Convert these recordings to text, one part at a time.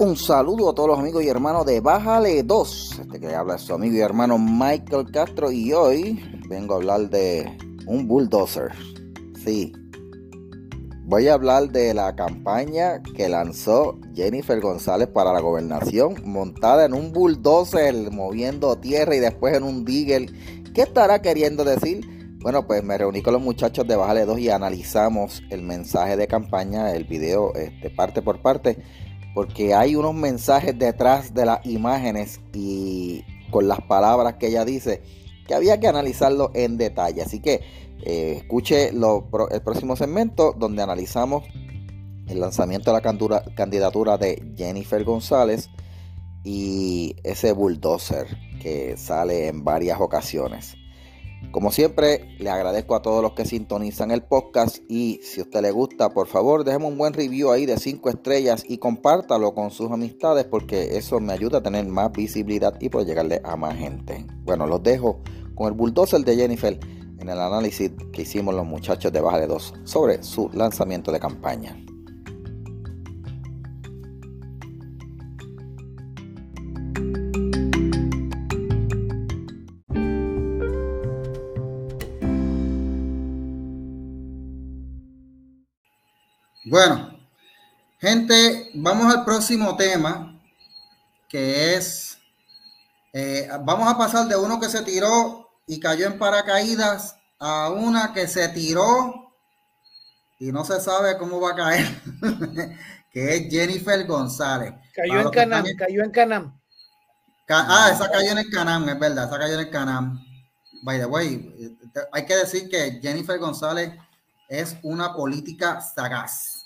Un saludo a todos los amigos y hermanos de Bájale 2. Este que habla es su amigo y hermano Michael Castro y hoy vengo a hablar de un bulldozer. Sí. Voy a hablar de la campaña que lanzó Jennifer González para la gobernación, montada en un bulldozer moviendo tierra y después en un digger. ¿Qué estará queriendo decir? Bueno, pues me reuní con los muchachos de Bájale 2 y analizamos el mensaje de campaña, el video este, parte por parte porque hay unos mensajes detrás de las imágenes y con las palabras que ella dice que había que analizarlo en detalle. Así que eh, escuche el próximo segmento donde analizamos el lanzamiento de la candidatura de Jennifer González y ese bulldozer que sale en varias ocasiones. Como siempre, le agradezco a todos los que sintonizan el podcast y si a usted le gusta, por favor, déjeme un buen review ahí de 5 estrellas y compártalo con sus amistades porque eso me ayuda a tener más visibilidad y poder llegarle a más gente. Bueno, los dejo con el bulldozer de Jennifer en el análisis que hicimos los muchachos de Baja de 2 sobre su lanzamiento de campaña. Bueno, gente, vamos al próximo tema, que es, eh, vamos a pasar de uno que se tiró y cayó en paracaídas a una que se tiró y no se sabe cómo va a caer, que es Jennifer González. Cayó en Canam, cayó en Canam. ah, esa cayó en el Canam, es verdad, esa cayó en el Canam. By the way, eh, hay que decir que Jennifer González es una política sagaz.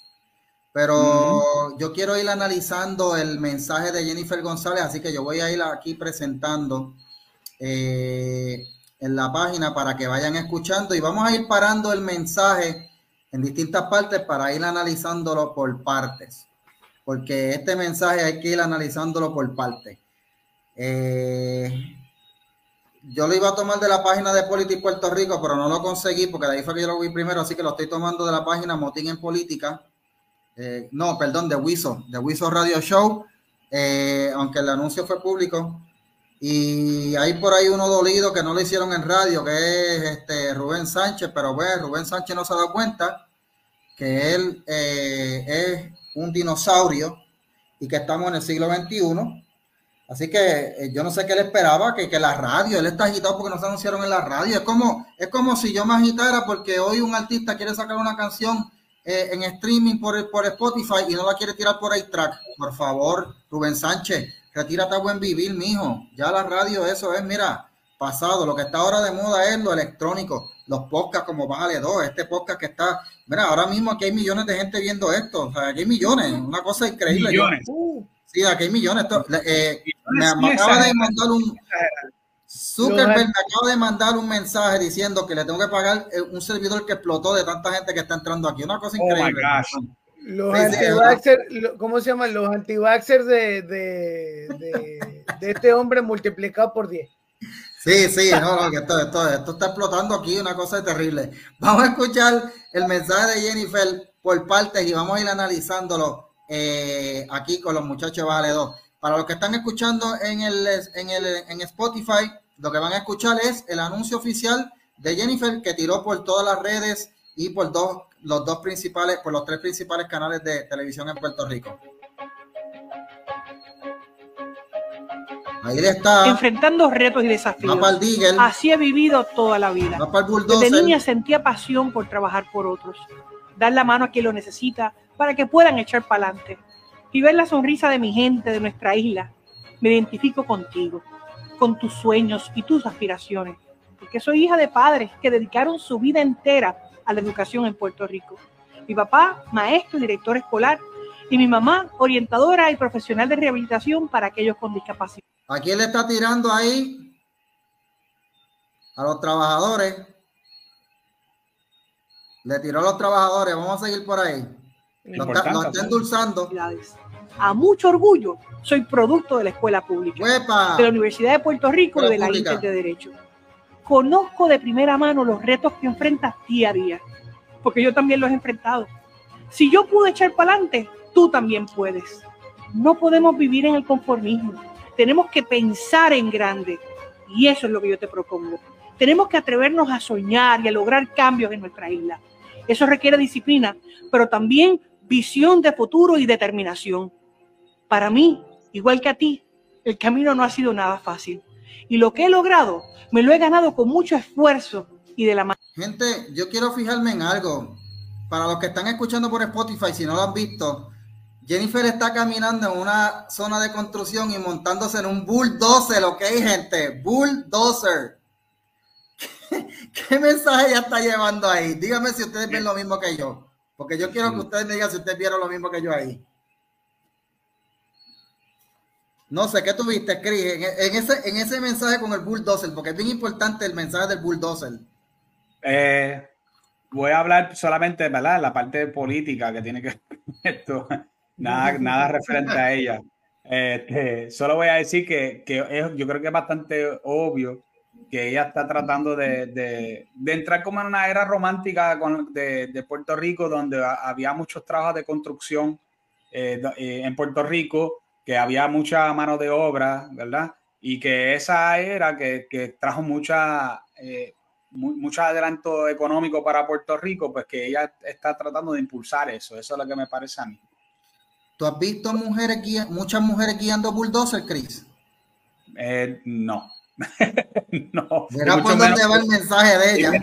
Pero yo quiero ir analizando el mensaje de Jennifer González, así que yo voy a ir aquí presentando eh, en la página para que vayan escuchando y vamos a ir parando el mensaje en distintas partes para ir analizándolo por partes, porque este mensaje hay que ir analizándolo por partes. Eh, yo lo iba a tomar de la página de Política Puerto Rico, pero no lo conseguí porque de ahí fue que yo lo vi primero, así que lo estoy tomando de la página Motín en Política eh, no, perdón, de Wiso, de Wiso Radio Show, eh, aunque el anuncio fue público. Y hay por ahí uno dolido que no lo hicieron en radio, que es este Rubén Sánchez, pero bueno, Rubén Sánchez no se ha dado cuenta que él eh, es un dinosaurio y que estamos en el siglo XXI. Así que yo no sé qué le esperaba, que, que la radio, él está agitado porque no se anunciaron en la radio. Es como, es como si yo me agitara porque hoy un artista quiere sacar una canción eh, en streaming por, por Spotify y no la quiere tirar por iTrack, por favor, Rubén Sánchez, retírate a buen vivir, mijo. Ya la radio, eso es, mira, pasado. Lo que está ahora de moda es lo electrónico, los podcasts como Bájale 2, este podcast que está, mira, ahora mismo aquí hay millones de gente viendo esto, o sea, aquí hay millones, una cosa increíble. Millones. sí, aquí hay millones. Eh, me, me acaba de mandar un Zuckerberg me acaba de mandar un mensaje diciendo que le tengo que pagar eh, un servidor que explotó de tanta gente que está entrando aquí. Una cosa oh increíble. los anti ¿cómo se llaman? Los anti de, de, de, este hombre multiplicado por 10. Sí, sí, no, no, esto, esto, esto, está explotando aquí, una cosa terrible. Vamos a escuchar el mensaje de Jennifer por partes y vamos a ir analizándolo eh, aquí con los muchachos de Vale 2. Para los que están escuchando en, el, en, el, en Spotify, lo que van a escuchar es el anuncio oficial de Jennifer que tiró por todas las redes y por dos, los dos principales, por los tres principales canales de televisión en Puerto Rico. Ahí está. Enfrentando retos y desafíos. Así he vivido toda la vida. Desde niña sentía pasión por trabajar por otros. Dar la mano a quien lo necesita para que puedan echar para adelante. Y ver la sonrisa de mi gente, de nuestra isla. Me identifico contigo con tus sueños y tus aspiraciones, porque soy hija de padres que dedicaron su vida entera a la educación en Puerto Rico. Mi papá, maestro y director escolar, y mi mamá, orientadora y profesional de rehabilitación para aquellos con discapacidad. ¿A quién le está tirando ahí? A los trabajadores. Le tiró a los trabajadores. Vamos a seguir por ahí. Lo está, endulzando a mucho orgullo, soy producto de la escuela pública, de la Universidad de Puerto Rico y de la Inter de Derecho. Conozco de primera mano los retos que enfrentas día a día, porque yo también los he enfrentado. Si yo pude echar para adelante, tú también puedes. No podemos vivir en el conformismo. Tenemos que pensar en grande. Y eso es lo que yo te propongo. Tenemos que atrevernos a soñar y a lograr cambios en nuestra isla. Eso requiere disciplina, pero también visión de futuro y determinación. Para mí, igual que a ti, el camino no ha sido nada fácil. Y lo que he logrado, me lo he ganado con mucho esfuerzo y de la mano. Gente, yo quiero fijarme en algo. Para los que están escuchando por Spotify, si no lo han visto, Jennifer está caminando en una zona de construcción y montándose en un bulldozer, ¿ok, gente? Bulldozer. ¿Qué, mensaje ella está llevando ahí? Dígame si ustedes ven lo mismo que yo. Porque yo quiero que ustedes me digan si ustedes vieron lo mismo que yo ahí. No sé, ¿qué tuviste, Chris? En, ese, en ese mensaje con el bulldozer, porque es bien importante el mensaje del bulldozer. Eh, voy a hablar solamente, ¿verdad? La parte política que tiene que ver esto. Nada, nada referente a ella. Este, solo voy a decir que, que yo creo que es bastante obvio que ella está tratando de, de, de entrar como en una era romántica con, de, de, Puerto Rico, donde había muchos trabajos de construcción eh, eh, en Puerto Rico que había mucha mano de obra, ¿verdad? Y que esa era que, que trajo mucha, eh, mucho adelanto económico para Puerto Rico, pues que ella está tratando de impulsar eso. Eso es lo que me parece a mí. ¿Tú has visto mujeres muchas mujeres guiando bulldozer, Chris? Eh, no. no. Por va el mensaje de ella.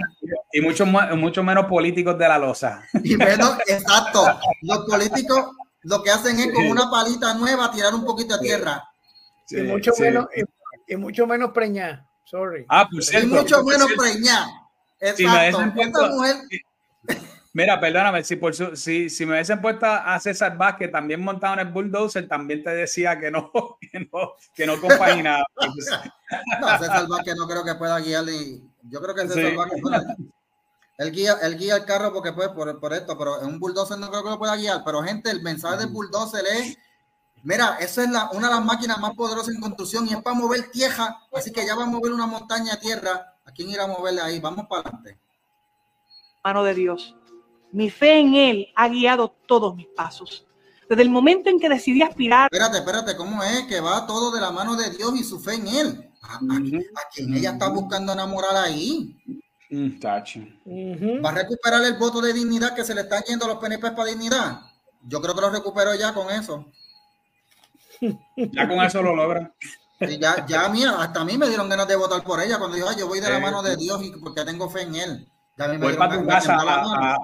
Y, mucho, mucho menos políticos de la losa. Y menos, exacto. Los políticos lo que hacen es con una palita nueva tirar un poquito de tierra. y, mucho menos, y, mucho menos preñar. Sorry. Ah, pues y mucho menos preñar. Exacto. Esta mujer. Mira, perdóname, si, por su, si, si me hubiesen puesto a César Vázquez también montado en el bulldozer, también te decía que no, que no, que no compaginaba. no, César Vázquez no creo que pueda guiar y yo creo que César Vázquez él guía, él guía el carro porque pues por, por esto, pero en un bulldozer no creo que lo pueda guiar. Pero gente, el mensaje del bulldozer es, mira, esa es la, una de las máquinas más poderosas en construcción y es para mover tierra, así que ya va a mover una montaña de tierra. ¿A quién ir a moverle ahí? Vamos para adelante. Mano de Dios. Mi fe en Él ha guiado todos mis pasos. Desde el momento en que decidí aspirar. Espérate, espérate, ¿cómo es que va todo de la mano de Dios y su fe en Él? ¿A, a quién ella está buscando enamorar ahí? ¿Va a recuperar el voto de dignidad que se le están yendo a los PNP para dignidad? Yo creo que lo recuperó ya con eso. Ya con eso lo logra. ya, ya mía, hasta a mí me dieron ganas de votar por ella cuando dijo, yo voy de la mano de Dios y porque tengo fe en él. voy para tu casa a,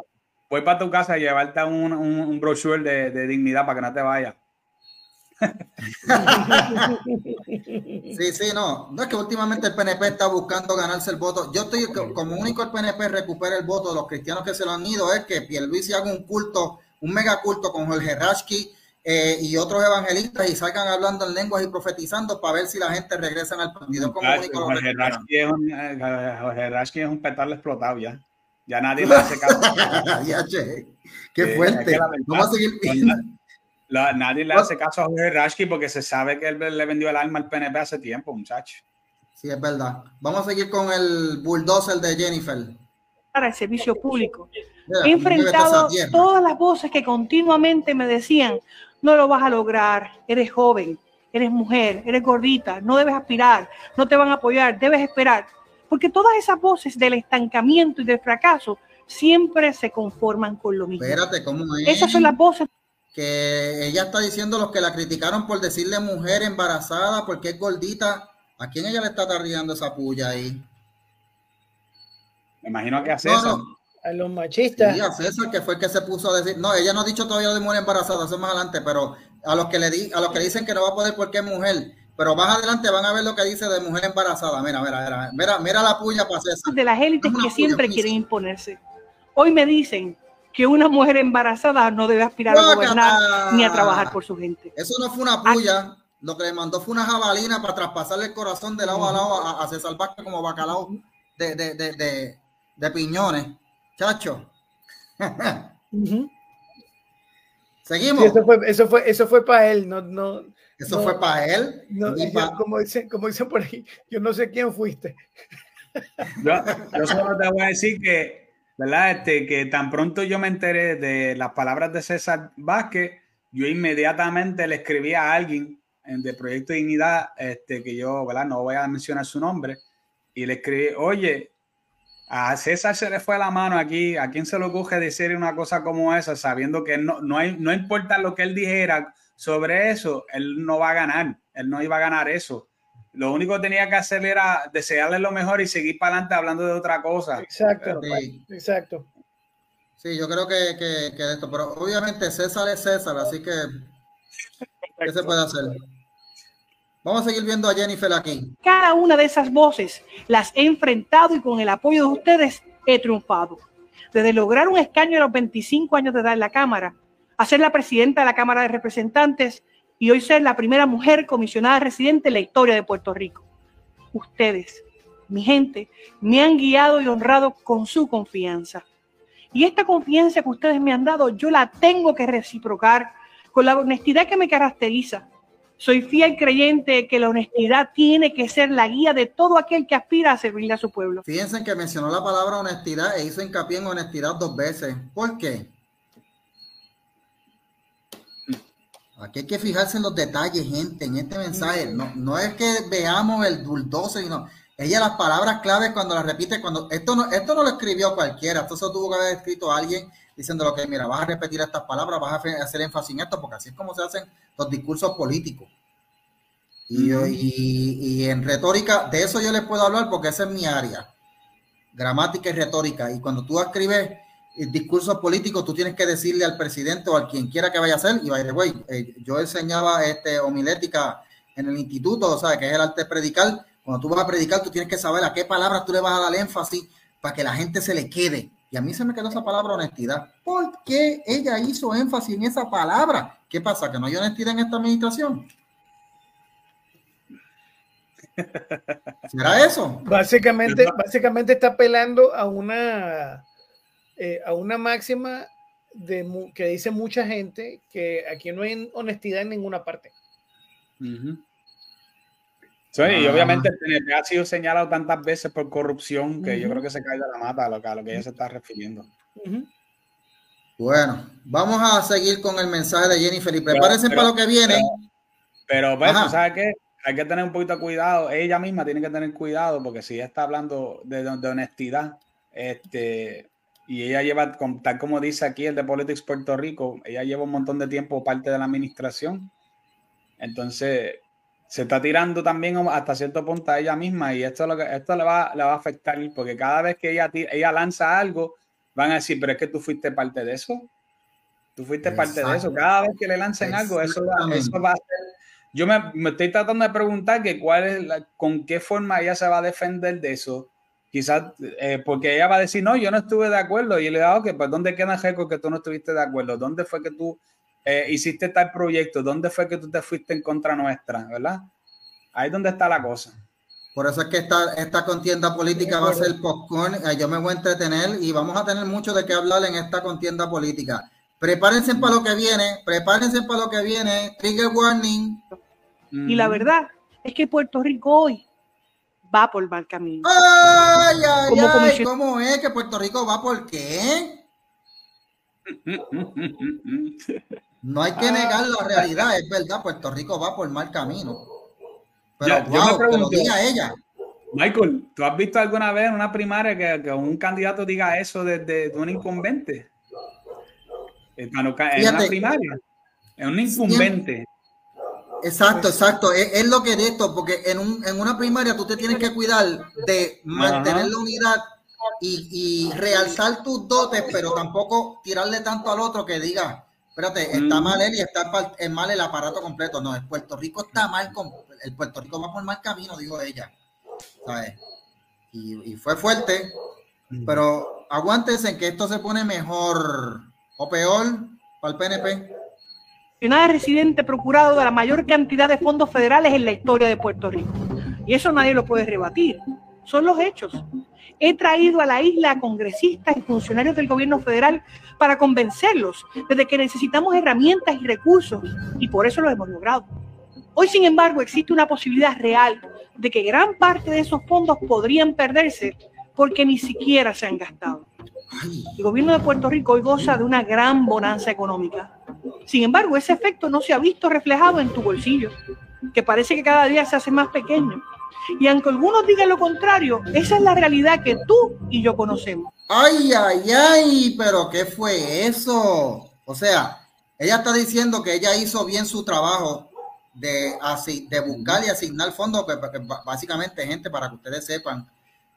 voy para tu casa a llevarte un, un, un brochure de, de, dignidad para que no te vayas. sí, sí, no. No es que últimamente el PNP está buscando ganarse el voto. Yo estoy como único el PNP recupera el voto de los cristianos que se lo han ido. Es que Pierluisi haga un culto, un mega culto con Jorge Rashki eh, y otros evangelistas y salgan hablando en lenguas y profetizando para ver si la gente regresa al partido. Jorge, Rashki es un, eh, Jorge Rashki es un petardo explotado ya. Ya nadie le hace caso. ya, che. Qué fuerte. Vamos a seguir viendo nadie le hace caso a Jorge Rashki porque se sabe que él le vendió el alma al PNP hace tiempo, muchacho. Sí, es verdad. Vamos a seguir con el bulldozer de Jennifer. Para el servicio público. He enfrentado todas las voces que continuamente me decían, no lo vas a lograr, eres joven, eres mujer, eres gordita, no debes aspirar, no te van a apoyar, debes esperar. Porque todas esas voces del estancamiento y del fracaso siempre se conforman con lo mismo. Espérate, ¿cómo es? Esas son las voces que ella está diciendo los que la criticaron por decirle mujer embarazada porque es gordita. ¿A quién ella le está tarriando esa puya ahí? Me imagino que a César. A los machistas. Sí, a César, que fue el que se puso a decir. No, ella no ha dicho todavía de mujer embarazada, eso más adelante, pero a los que le di, a los que dicen que no va a poder porque es mujer. Pero más adelante van a ver lo que dice de mujer embarazada. Mira, mira, mira, mira, mira la puya para César. De las élites que siempre quieren imponerse. Hoy me dicen que una mujer embarazada no debe aspirar a gobernar ni a trabajar por su gente. Eso no fue una puya. Lo que le mandó fue una jabalina para traspasarle el corazón de lado a lado a, a César como bacalao de, de, de, de, piñones. Chacho. Seguimos. eso, fue, eso, fue, eso fue para él, no, no, eso fue para él. Como, dicen, como dicen por ahí, yo no sé quién fuiste. Yo, yo solo te voy a decir que ¿verdad? Este, que tan pronto yo me enteré de las palabras de César Vázquez, yo inmediatamente le escribí a alguien de Proyecto Dignidad, este, que yo, ¿verdad? No voy a mencionar su nombre, y le escribí, oye, a César se le fue la mano aquí, ¿a quién se le ocurre decir una cosa como esa, sabiendo que no, no, no importa lo que él dijera sobre eso, él no va a ganar, él no iba a ganar eso. Lo único que tenía que hacer era desearle lo mejor y seguir para adelante hablando de otra cosa. Exacto, exacto. Sí, yo creo que, que, que, esto, pero obviamente César es César, así que ¿qué se puede hacer? Vamos a seguir viendo a Jennifer aquí. Cada una de esas voces las he enfrentado y con el apoyo de ustedes he triunfado. Desde lograr un escaño a los 25 años de edad en la Cámara, a ser la presidenta de la Cámara de Representantes y hoy ser la primera mujer comisionada residente en la historia de Puerto Rico. Ustedes, mi gente, me han guiado y honrado con su confianza. Y esta confianza que ustedes me han dado, yo la tengo que reciprocar con la honestidad que me caracteriza. Soy fiel creyente que la honestidad tiene que ser la guía de todo aquel que aspira a servirle a su pueblo. Fíjense que mencionó la palabra honestidad e hizo hincapié en honestidad dos veces. ¿Por qué? Aquí hay que fijarse en los detalles, gente, en este mensaje. No, no es que veamos el bulldozer, sino ella las palabras claves cuando las repite, cuando esto no, esto no lo escribió cualquiera, esto se tuvo que haber escrito alguien diciendo que, mira, vas a repetir estas palabras, vas a hacer énfasis en esto, porque así es como se hacen los discursos políticos. Y, y, en retórica, de eso yo les puedo hablar porque esa es mi área, gramática y retórica. Y cuando tú escribes discursos políticos, tú tienes que decirle al presidente o a quien quiera que vaya a hacer, y by the way, eh, yo enseñaba este, homilética en el instituto, o sea, que es el arte de predicar. Cuando tú vas a predicar, tú tienes que saber a qué palabras tú le vas a dar énfasis para que la gente se le quede. Y a mí se me quedó esa palabra honestidad. ¿Por qué ella hizo énfasis en esa palabra? ¿Qué pasa? ¿Que no hay honestidad en esta administración? ¿Será eso? Básicamente, básicamente está apelando a una eh, a una máxima de, que dice mucha gente que aquí no hay honestidad en ninguna parte. y ah. obviamente el ha sido señalado tantas veces por corrupción que yo creo que se cae de la mata a lo que, a lo que ella se está refiriendo. Bueno, vamos a seguir con el mensaje de Jennifer y prepárense para lo que viene. Pero, pero pues, ¿sabes qué? Hay que tener un poquito de cuidado. Ella misma tiene que tener cuidado porque si ella está hablando de, de honestidad, este, y ella lleva, tal como dice aquí el de Politics Puerto Rico, ella lleva un montón de tiempo parte de la administración. Entonces, se está tirando también hasta cierto punto a ella misma y esto, lo que, esto le, va, le va a afectar porque cada vez que ella, ella lanza algo, van a decir, pero es que tú fuiste parte de eso. Tú fuiste parte de eso. Cada vez que le lancen algo, eso eso va a ser... Yo me, me, estoy tratando de preguntar que cuál es la, con qué forma ella se va a defender de eso quizás eh, porque ella va a decir, no, yo no estuve de acuerdo. Y le digo, ok, pues ¿dónde queda récord que tú no estuviste de acuerdo? ¿Dónde fue que tú eh, hiciste tal proyecto? ¿Dónde fue que tú te fuiste en contra nuestra? ¿Verdad? Ahí es donde está la cosa. Por eso es que esta, esta contienda política va a ser popcorn. Eh, yo me voy a entretener y vamos a tener mucho de qué hablar en esta contienda política. Prepárense para lo que viene, prepárense para lo que viene. Trigger warning. Y la verdad es que Puerto Rico hoy va por mal camino. Ay, ay, ay, ¿cómo es que Puerto Rico va por qué? No hay que negar la realidad, es verdad, Puerto Rico va por mal camino. Pero wow, yo me diga ella. Michael, ¿tú has visto alguna vez en una primaria que, un candidato diga eso desde de, un incumbente? En una primaria. Es un incumbente. Exacto, exacto. Es, lo que es esto, porque en, un, en una primaria tú te tienes que cuidar de mantener la unidad y, realzar tus dotes, pero tampoco tirarle tanto al otro que diga, espérate, está mal él y está mal el aparato completo. No, el Puerto Rico está mal, con, el Puerto Rico va por mal camino, dijo ella. Y, y fue fuerte, pero aguántense en que esto se pone mejor o peor para el PNP de residente procurado de la mayor cantidad de fondos federales en la historia de Puerto Rico. Y eso nadie lo puede rebatir. Son los hechos. He traído a la isla a congresistas y funcionarios del gobierno federal para convencerlos de que necesitamos herramientas y recursos y por eso lo hemos logrado. Hoy, sin embargo, existe una posibilidad real de que gran parte de esos fondos podrían perderse porque ni siquiera se han gastado. El gobierno de Puerto Rico hoy goza de una gran bonanza económica Sin embargo, ese efecto no se ha visto reflejado en tu bolsillo, que parece que cada día se hace más pequeño. Y aunque algunos digan lo contrario, esa es la realidad que tú y yo conocemos. Ay, ay, ay, pero ¿qué fue eso? O sea, ella está diciendo que ella hizo bien su trabajo de, de buscar y asignar fondos, que, básicamente, gente, para que ustedes sepan,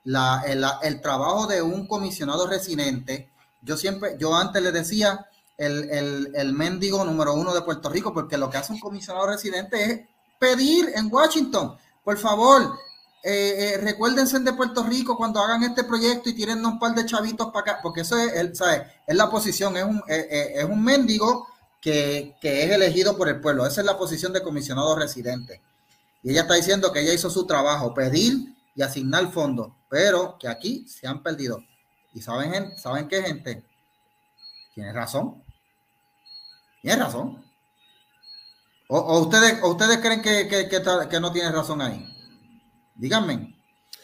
la, el, trabajo de un comisionado residente, yo siempre, yo antes le decía el, el, el mendigo número uno de Puerto Rico, porque lo que hace un comisionado residente es pedir en Washington, por favor, eh, eh, recuérdense de Puerto Rico cuando hagan este proyecto y tienen un par de chavitos para acá, porque eso es, es la posición, es un, eh, es un mendigo que, es elegido por el pueblo. Esa es la posición de comisionado residente. Y ella está diciendo que ella hizo su trabajo, pedir y asignar fondos, pero que aquí se han perdido. ¿Y saben, ¿saben qué, gente? Tiene razón. Tiene razón. ¿O, ustedes, ustedes creen que, que, no tiene razón ahí? Díganme.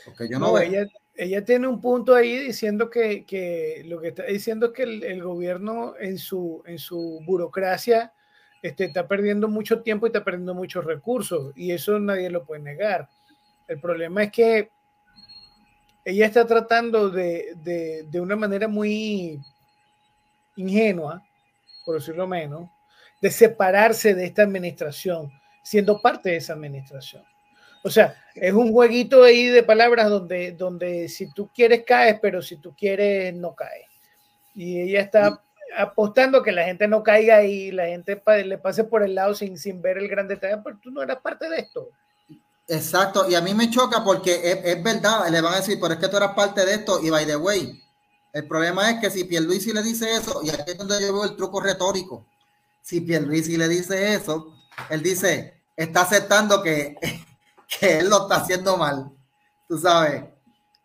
Porque yo no, veo ella tiene un punto ahí diciendo que, lo que está diciendo es que el, gobierno en su, en su burocracia este, está perdiendo mucho tiempo y está perdiendo muchos recursos y eso nadie lo puede negar. El problema es que ella está tratando de, de una manera muy ingenua, por decirlo menos, de separarse de esta administración, siendo parte de esa administración. O sea, es un jueguito ahí de palabras donde, donde si tú quieres caes, pero si tú quieres no caes. Y ella está apostando que la gente no caiga y la gente le pase por el lado sin, sin ver el gran detalle, pero tú no eras parte de esto. Exacto, y a mí me choca porque es, verdad, le van a decir, pero es que tú eras parte de esto, y by the way, el problema es que si Pierluisi le dice eso, y aquí es donde yo veo el truco retórico, si Pierluisi le dice eso, él dice, está aceptando que que él lo está haciendo mal. Tú sabes.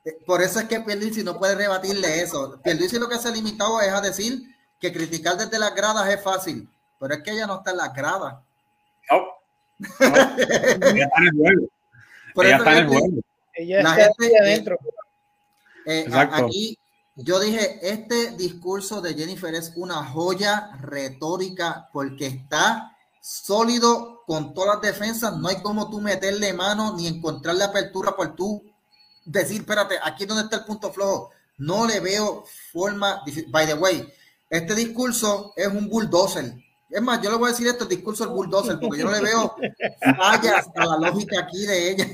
Eh, por eso es que Pierluisi no puede rebatirle eso. Pierluisi lo que se ha limitado es a decir que criticar desde las gradas es fácil, pero es que ella no está en las gradas. No. ella está en el juego. ella está en el juego. Ella está ahí adentro. Eh, aquí yo dije, este discurso de Jennifer es una joya retórica porque está sólido con todas las defensas, no hay como tú meterle mano ni encontrar la apertura por tú decir, espérate, aquí es donde está el punto flojo. No le veo forma. By the way, este discurso es un bulldozer. Es más, yo le voy a decir esto, el discurso es bulldozer, porque yo no le veo fallas a la lógica aquí de ella.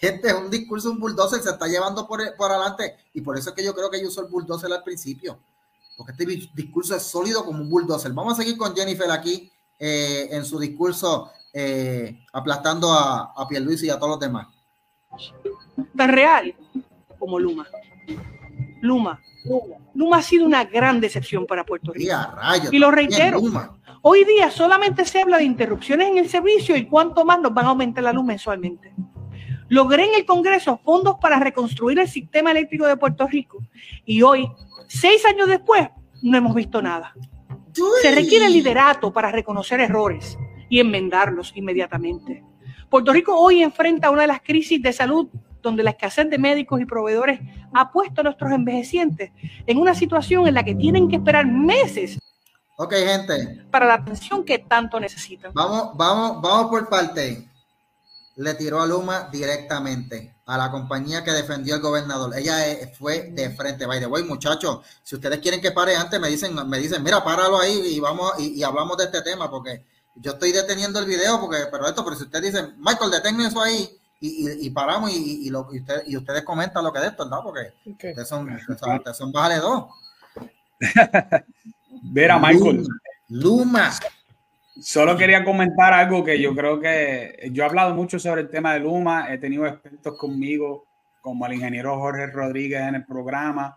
Este es un discurso, un bulldozer, se está llevando por, por adelante. Y por eso es que yo creo que ella usó el bulldozer al principio. Porque este discurso es sólido como un bulldozer. Vamos a seguir con Jennifer aquí eh, en su discurso eh, aplastando a, a Pierluisi y a todos los demás. Tan real como Luma. Luma. Luma ha sido una gran decepción para Puerto Rico. y lo reitero. Hoy día solamente se habla de interrupciones en el servicio y cuánto más nos van a aumentar la luz mensualmente. Logré en el Congreso fondos para reconstruir el sistema eléctrico de Puerto Rico y hoy, seis años después, no hemos visto nada. Se requiere liderato para reconocer errores y enmendarlos inmediatamente. Puerto Rico hoy enfrenta una de las crisis de salud donde la escasez de médicos y proveedores ha puesto a nuestros envejecientes en una situación en la que tienen que esperar meses. Ok, gente. Para la atención que tanto necesitan. Vamos, vamos, vamos por parte. Le tiró a Luma directamente a la compañía que defendió el gobernador. Ella eh, fue de frente. By the way, muchachos, si ustedes quieren que pare antes, me dicen, me dicen, mira, páralo ahí y vamos y, hablamos de este tema, porque yo estoy deteniendo el video, porque, pero esto, pero si ustedes dicen, Michael, detengan eso ahí y, y, paramos y, y, lo, y, y, ustedes comentan lo que de esto, ¿verdad? Porque ustedes son, ustedes son, dos. Vera, Michael. Luma. Solo quería comentar algo que yo creo que yo he hablado mucho sobre el tema de Luma, he tenido expertos conmigo, como el ingeniero Jorge Rodríguez en el programa,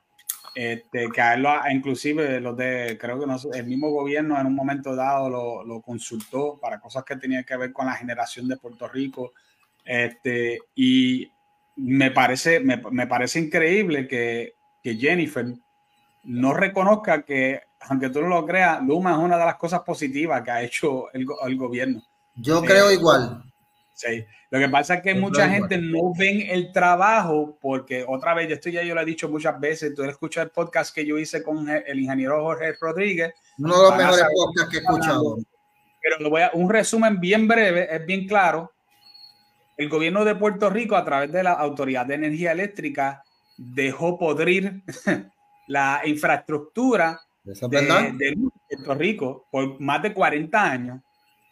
este, que a él lo, inclusive los de, creo que el mismo gobierno en un momento dado lo, lo, consultó para cosas que tenían que ver con la generación de Puerto Rico. Este, y me parece, me, me parece increíble que, que Jennifer no reconozca que aunque tú no lo creas, Luma es una de las cosas positivas que ha hecho el, el gobierno. Yo creo eh, igual. Sí. Lo que pasa es que mucha gente no ven el trabajo porque otra vez, esto ya yo lo he dicho muchas veces, tú escuchas el podcast que yo hice con el ingeniero Jorge Rodríguez. Uno de los mejores podcasts que he escuchado. Pero lo voy a, un resumen bien breve, es bien claro. El gobierno de Puerto Rico, a través de la Autoridad de Energía Eléctrica, dejó podrir la infraestructura de, de Puerto Rico por más de 40 años.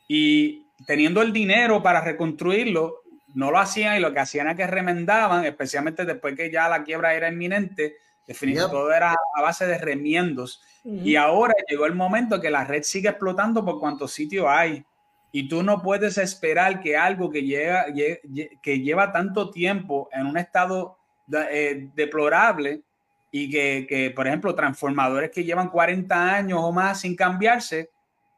Y teniendo el dinero para reconstruirlo, no lo hacían y lo que hacían era que remendaban, especialmente después que ya la quiebra era inminente, definitivamente todo era a base de remiendos. Y ahora llegó el momento que la red sigue explotando por cuantos sitios hay. Y tú no puedes esperar que algo que, llega, que lleva tanto tiempo en un estado eh, deplorable y que, que, por ejemplo, transformadores que llevan 40 años o más sin cambiarse,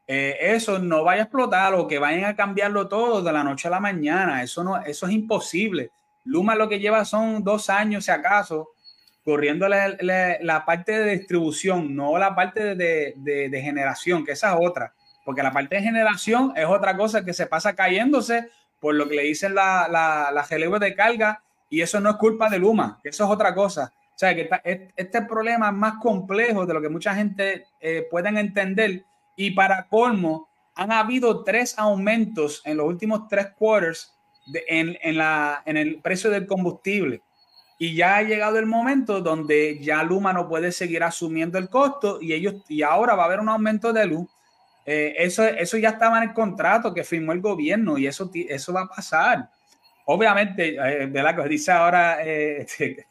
eh, eso no vaya a explotar o que vayan a cambiarlo todo de la noche a la mañana. Eso, no, eso es imposible. Luma lo que lleva son dos años, si acaso, corriendo la, parte de distribución, no la parte de, generación, que esa es otra. Porque la parte de generación es otra cosa que se pasa cayéndose por lo que le dicen la, la, la de carga y eso no es culpa de Luma, eso es otra cosa. O sea, que este problema es más complejo de lo que mucha gente eh, pueden entender y para colmo, han habido tres aumentos en los últimos tres quarters en, en, la, en el precio del combustible. Y ya ha llegado el momento donde ya Luma no puede seguir asumiendo el costo y ellos y ahora va a haber un aumento de luz. Eh, eso, eso ya estaba en el contrato que firmó el gobierno y eso, eso va a pasar. Obviamente, eh, de la que dice ahora eh,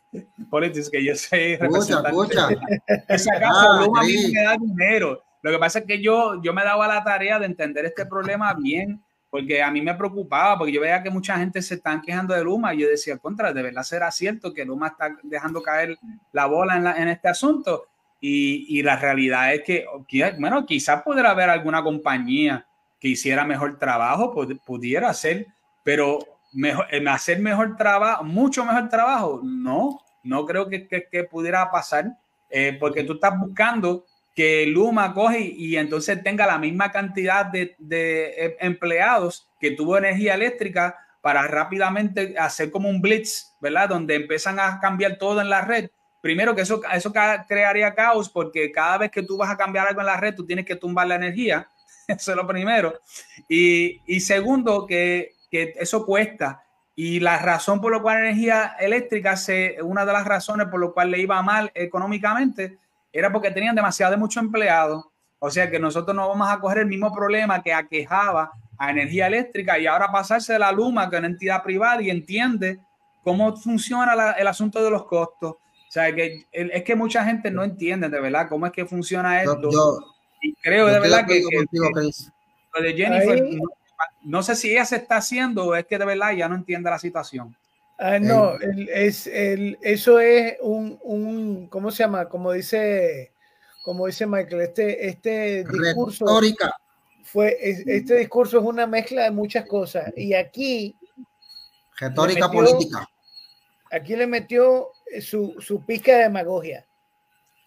Politics que yo soy representante. Escucha, escucha. Ah, Luma me da dinero lo que pasa es que yo, yo me daba la tarea de entender este problema bien, porque a mí me preocupaba, porque yo veía que mucha gente se están quejando de Luma y yo decía, contra, de verdad será cierto que Luma está dejando caer la bola en, en este asunto. Y, y, la realidad es que, bueno, quizás podrá haber alguna compañía que hiciera mejor trabajo, pudiera hacer, pero mejor, hacer mejor trabajo, mucho mejor trabajo, no, no creo que, que, pudiera pasar, eh, porque tú estás buscando que Luma coge y, entonces tenga la misma cantidad de, de, empleados que tuvo energía eléctrica para rápidamente hacer como un blitz, ¿verdad? Donde empiezan a cambiar todo en la red. Primero que eso, eso crearía caos porque cada vez que tú vas a cambiar algo en la red, tú tienes que tumbar la energía. Eso es lo primero. Y, y segundo, que, que, eso cuesta. Y la razón por la cual la energía eléctrica, se, una de las razones por la cual le iba mal económicamente, era porque tenían demasiado de muchos empleados. O sea que nosotros no vamos a coger el mismo problema que aquejaba a energía eléctrica y ahora pasarse de la Luma, que es una entidad privada y entiende cómo funciona el asunto de los costos. O sea, que es que mucha gente no entiende de verdad cómo es que funciona esto. y creo de verdad que, lo de Jennifer, no, sé si ella se está haciendo o es que de verdad ya no entiende la situación. Ah, no, es, el, eso es un, un, ¿cómo se llama? Como dice, como dice Michael, este, este discurso fue, este discurso es una mezcla de muchas cosas y aquí retórica política. Aquí le metió su, su pizca de demagogia.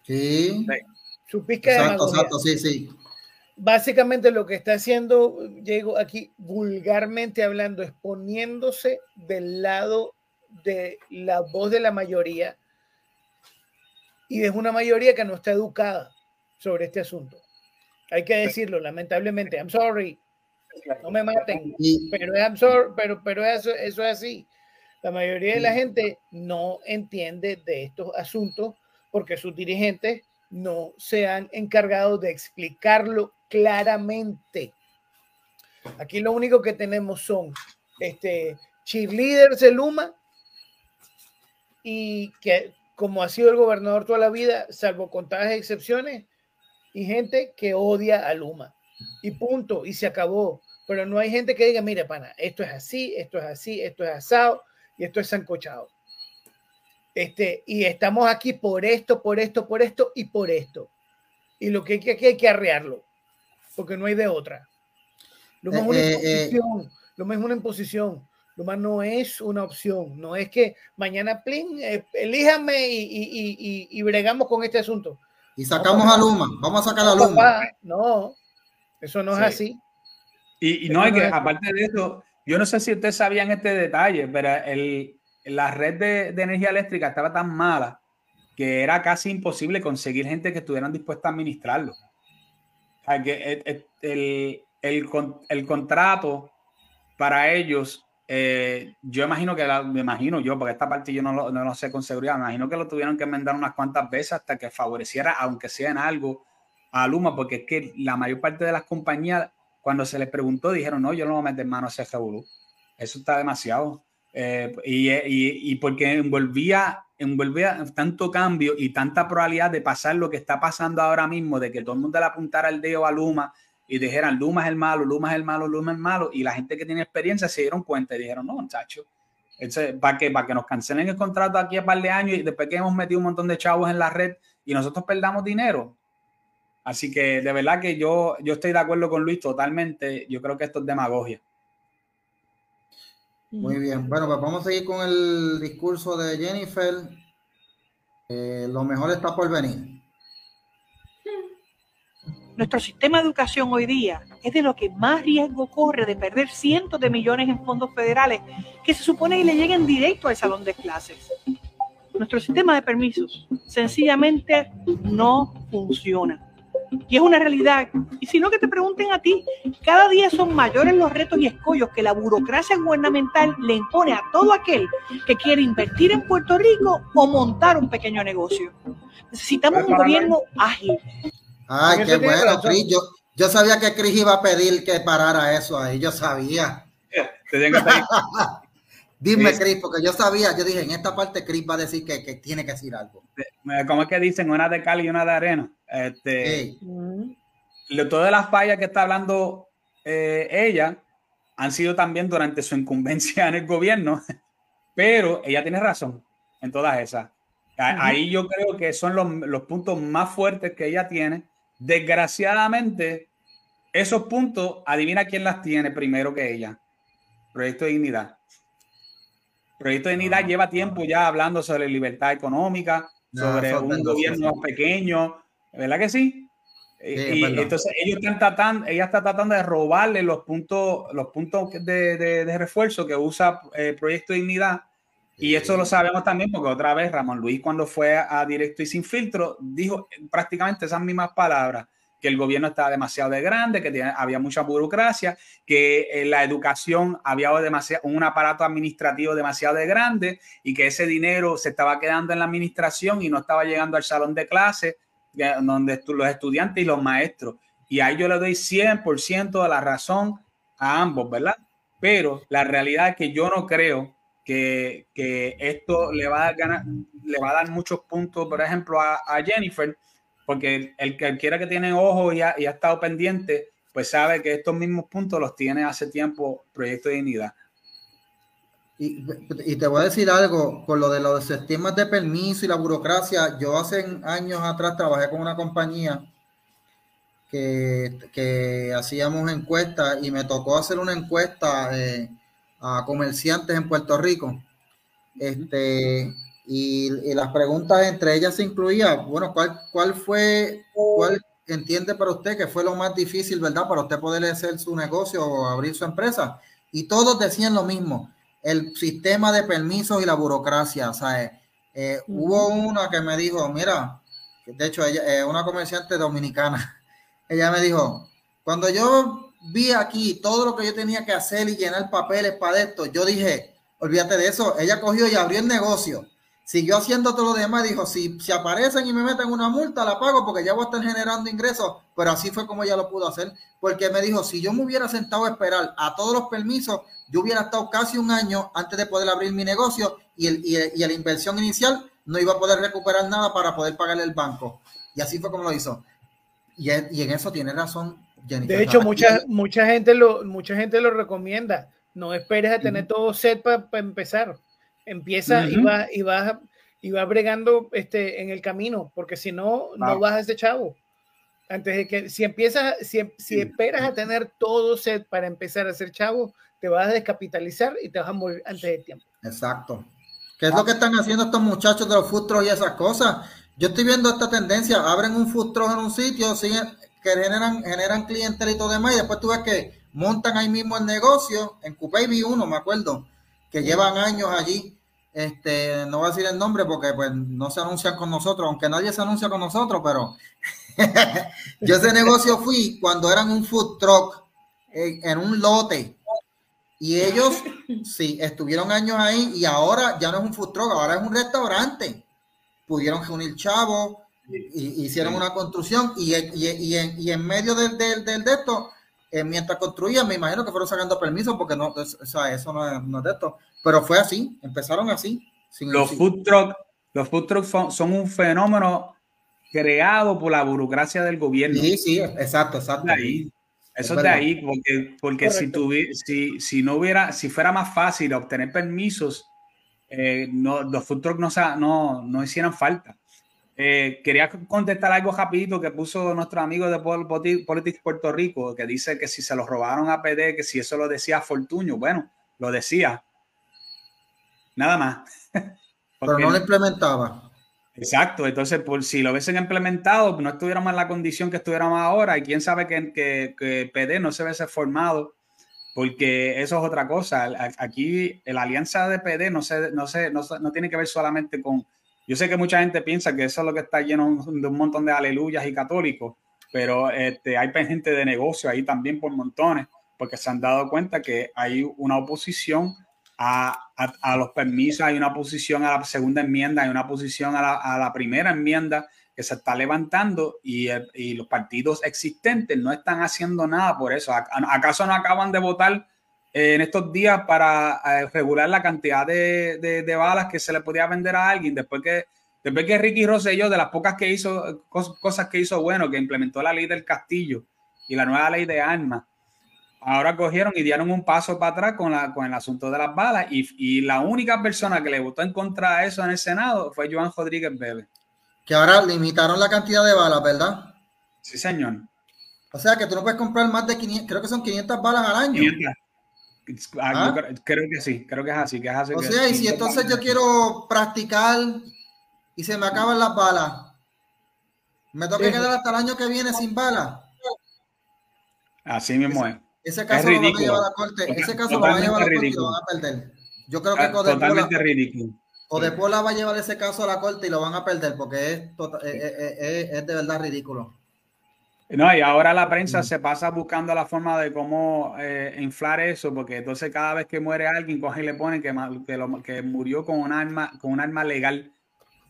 Sí. Su pizca de demagogia. Exacto, sí, sí. Básicamente lo que está haciendo, llego aquí vulgarmente hablando, es poniéndose del lado de la voz de la mayoría y es una mayoría que no está educada sobre este asunto. Hay que decirlo, lamentablemente. I'm sorry. No me maten. Pero, I'm sorry, pero, pero eso, eso es así. La mayoría de la gente no entiende de estos asuntos porque sus dirigentes no se han encargado de explicarlo claramente. Aquí lo único que tenemos son este, cheerleaders de Luma y que como ha sido el gobernador toda la vida, salvo contadas excepciones, y gente que odia a Luma. Y punto, y se acabó. Pero no hay gente que diga, mire, pana, esto es así, esto es así, esto es asado y esto es sancochado. Este, y estamos aquí por esto, por esto, por esto y por esto. Y lo que hay que, hay que arrearlo, porque no hay de otra. Lo más una eh, eh, eh. imposición, lo más una imposición. Luma no es una opción, no es que mañana, plin, eh, elíjame y, bregamos con este asunto. Y sacamos a Luma, vamos a sacar a Luma. no, eso no es así. Y, no hay que, aparte de eso, yo no sé si ustedes sabían este detalle, pero el, la red de, energía eléctrica estaba tan mala que era casi imposible conseguir gente que estuvieran dispuesta a administrarlo. que el, el, contrato para ellos, eh, yo imagino que, me imagino yo, porque esta parte yo no lo, no sé con seguridad, me imagino que lo tuvieron que enmendar unas cuantas veces hasta que favoreciera, aunque sea en algo, a Luma, porque es que la mayor parte de las compañías cuando se les preguntó, dijeron, no, yo no voy a meter mano a ese Eso está demasiado. Eh, y, y, y, porque envolvía, envolvía tanto cambio y tanta probabilidad de pasar lo que está pasando ahora mismo, de que todo el mundo le apuntara el dedo a Luma y dijeran, Luma es el malo, Luma es el malo, Luma es el malo, y la gente que tiene experiencia se dieron cuenta y dijeron, no, muchacho, para que, para que nos cancelen el contrato aquí a par de años y después que hemos metido un montón de chavos en la red y nosotros perdamos dinero, Así que de verdad que yo, yo estoy de acuerdo con Luis totalmente. Yo creo que esto es demagogia. Muy bien. Bueno, pues vamos a seguir con el discurso de Jennifer. Eh, lo mejor está por venir. Nuestro sistema de educación hoy día es de lo que más riesgo corre de perder cientos de millones en fondos federales que se supone que le lleguen directo al salón de clases. Nuestro sistema de permisos sencillamente no funciona y es una realidad. Y si no, que te pregunten a ti, cada día son mayores los retos y escollos que la burocracia gubernamental le impone a todo aquel que quiere invertir en Puerto Rico o montar un pequeño negocio. Necesitamos un gobierno ágil. Ay, qué bueno, Cris. Yo, sabía que Cris iba a pedir que parara eso ahí, yo sabía. Dime, Cris, porque yo sabía, yo dije, en esta parte Cris va a decir que, que tiene que decir algo. ¿Cómo es que dicen? Una de cal y una de arena. Este, Todas las fallas que está hablando eh, ella han sido también durante su incumbencia en el gobierno, pero ella tiene razón en todas esas. Ahí yo creo que son los, los, puntos más fuertes que ella tiene. Desgraciadamente, esos puntos, adivina quién las tiene primero que ella. Proyecto de Dignidad. Proyecto de Dignidad ah, lleva tiempo ya hablando sobre libertad económica, sobre un gobierno pequeño, ¿verdad que sí? y entonces ellos están tratando, ella está tratando de robarle los puntos, los puntos de, de, refuerzo que usa el eh, Proyecto Dignidad. Y esto lo sabemos también porque otra vez Ramón Luis cuando fue a Directo y Sin Filtro dijo prácticamente esas mismas palabras, que el gobierno estaba demasiado de grande, que había mucha burocracia, que en la educación había demasiado, un aparato administrativo demasiado de grande y que ese dinero se estaba quedando en la administración y no estaba llegando al salón de clase donde los estudiantes y los maestros. Y ahí yo le doy 100% de la razón a ambos, ¿verdad? Pero la realidad es que yo no creo que, que esto le va, a ganar, le va a dar muchos puntos, por ejemplo, a Jennifer, porque el, que quiera que tiene ojos y ha, y ha estado pendiente, pues sabe que estos mismos puntos los tiene hace tiempo Proyecto de Dignidad. Y, te voy a decir algo, con lo de los sistemas de permiso y la burocracia, yo hace años atrás trabajé con una compañía que, que hacíamos encuestas y me tocó hacer una encuesta eh, a comerciantes en Puerto Rico. Este, y, las preguntas entre ellas se incluía, bueno, ¿cuál, cuál fue, cuál entiende para usted que fue lo más difícil, verdad, para usted poder hacer su negocio o abrir su empresa? Y todos decían lo mismo el sistema de permisos y la burocracia. O sea, eh, hubo una que me dijo, mira, de hecho, ella es una comerciante dominicana, ella me dijo, cuando yo vi aquí todo lo que yo tenía que hacer y llenar papeles para esto, yo dije, olvídate de eso, ella cogió y abrió el negocio. Siguió haciendo todo lo demás, dijo, si, si aparecen y me meten una multa, la pago porque ya voy a estar generando ingresos, pero así fue como ella lo pudo hacer, porque me dijo, si yo me hubiera sentado a esperar a todos los permisos, yo hubiera estado casi un año antes de poder abrir mi negocio y, el, y, la inversión inicial no iba a poder recuperar nada para poder pagarle el banco. Y así fue como lo hizo. Y, y en eso tiene razón Jennifer. De hecho, mucha, mucha, gente lo, mucha gente lo recomienda. No esperes a tener todo set para empezar. Empieza y va y va y va bregando este, en el camino, porque si no, no vas a ese chavo. Antes de que, si empiezas, si, si esperas a tener todo set para empezar a ser chavo, te vas a descapitalizar y te vas a morir antes de tiempo. Exacto. ¿Qué es lo que están haciendo estos muchachos de los food y esas cosas? Yo estoy viendo esta tendencia, abren un food en un sitio, siguen, que generan, generan clientes y todo demás, y después tú ves que montan ahí mismo el negocio, en Coupé vi uno, me acuerdo, que llevan años allí, este, no voy a decir el nombre porque pues no se anuncian con nosotros, aunque nadie se anuncia con nosotros, pero yo ese negocio fui cuando eran un food truck en, un lote y ellos sí estuvieron años ahí y ahora ya no es un food truck, ahora es un restaurante. Pudieron reunir chavos, y, hicieron una construcción y, y, y, en, medio del, del, del de esto, eh, mientras construían, me imagino que fueron sacando permisos porque no, o sea, eso no es, no es de esto, pero fue así, empezaron así. los, food trucks, los food trucks son, un fenómeno creado por la burocracia del gobierno. Sí, sí, exacto, exacto. ahí. Eso es, de ahí, porque, porque si, si, si, no hubiera, si fuera más fácil obtener permisos, eh, no, los food trucks no, no, no hicieran falta. Eh, quería contestar algo rapidito que puso nuestro amigo de Politics Puerto Rico, que dice que si se lo robaron a PD, que si eso lo decía Fortuño, bueno, lo decía. Nada más. Pero no lo implementaba. Exacto, entonces por si lo hubiesen implementado, no estuviéramos en la condición que estuviéramos ahora y quién sabe que, que, PD no se hubiese formado, porque eso es otra cosa. Aquí la alianza de PD no, se, no, se, no tiene que ver solamente con yo sé que mucha gente piensa que eso es lo que está lleno de un montón de aleluyas y católicos, pero este, hay gente de negocio ahí también por montones, porque se han dado cuenta que hay una oposición a, los permisos, hay una oposición a la segunda enmienda, hay una oposición a la, primera enmienda que se está levantando y, los partidos existentes no están haciendo nada por eso. ¿Acaso no acaban de votar en estos días para eh, regular la cantidad de, balas que se le podía vender a alguien después que, después que Ricky Rosselló, de las pocas que hizo, cosas que hizo bueno, que implementó la ley del castillo y la nueva ley de armas, ahora cogieron y dieron un paso para atrás con, la, con el asunto de las balas y, y la única persona que le votó en contra de eso en el Senado fue Joan Rodríguez Bebe. Que ahora limitaron la cantidad de balas, ¿verdad? Sí, señor. O sea que tú no puedes comprar más de 500, creo que son 500 balas al año. Ah, ¿Ah? Creo, que sí, creo que es así. Que es así o sea, y si entonces yo quiero practicar y se me acaban las balas, me toca quedar hasta el año que viene sin balas. Así mismo es. Ese caso lo van a llevar a la corte. Ese caso lo van a llevar a la corte y lo van a perder. Yo creo que ah, Totalmente ridículo. Pola va a llevar ese caso a la corte y lo van a perder porque es, tota-, es de verdad ridículo. No, y ahora la prensa se pasa buscando la forma de cómo eh, inflar eso, porque entonces cada vez que muere alguien, coge y le pone que, que, murió con un arma, con un arma legal,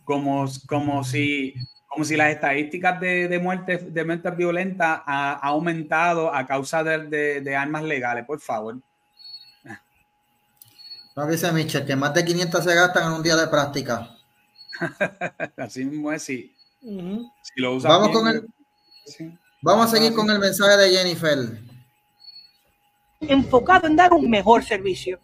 como, como, si, como si las estadísticas de, de muertes de muertes violentas ha, aumentado a causa de, de, armas legales, por favor. No dice Michel que más de 500 se gastan en un día de práctica. Así mismo es, sí. Si lo Vamos con el... Vamos a seguir con el mensaje de Jennifer. Enfocado en dar un mejor servicio.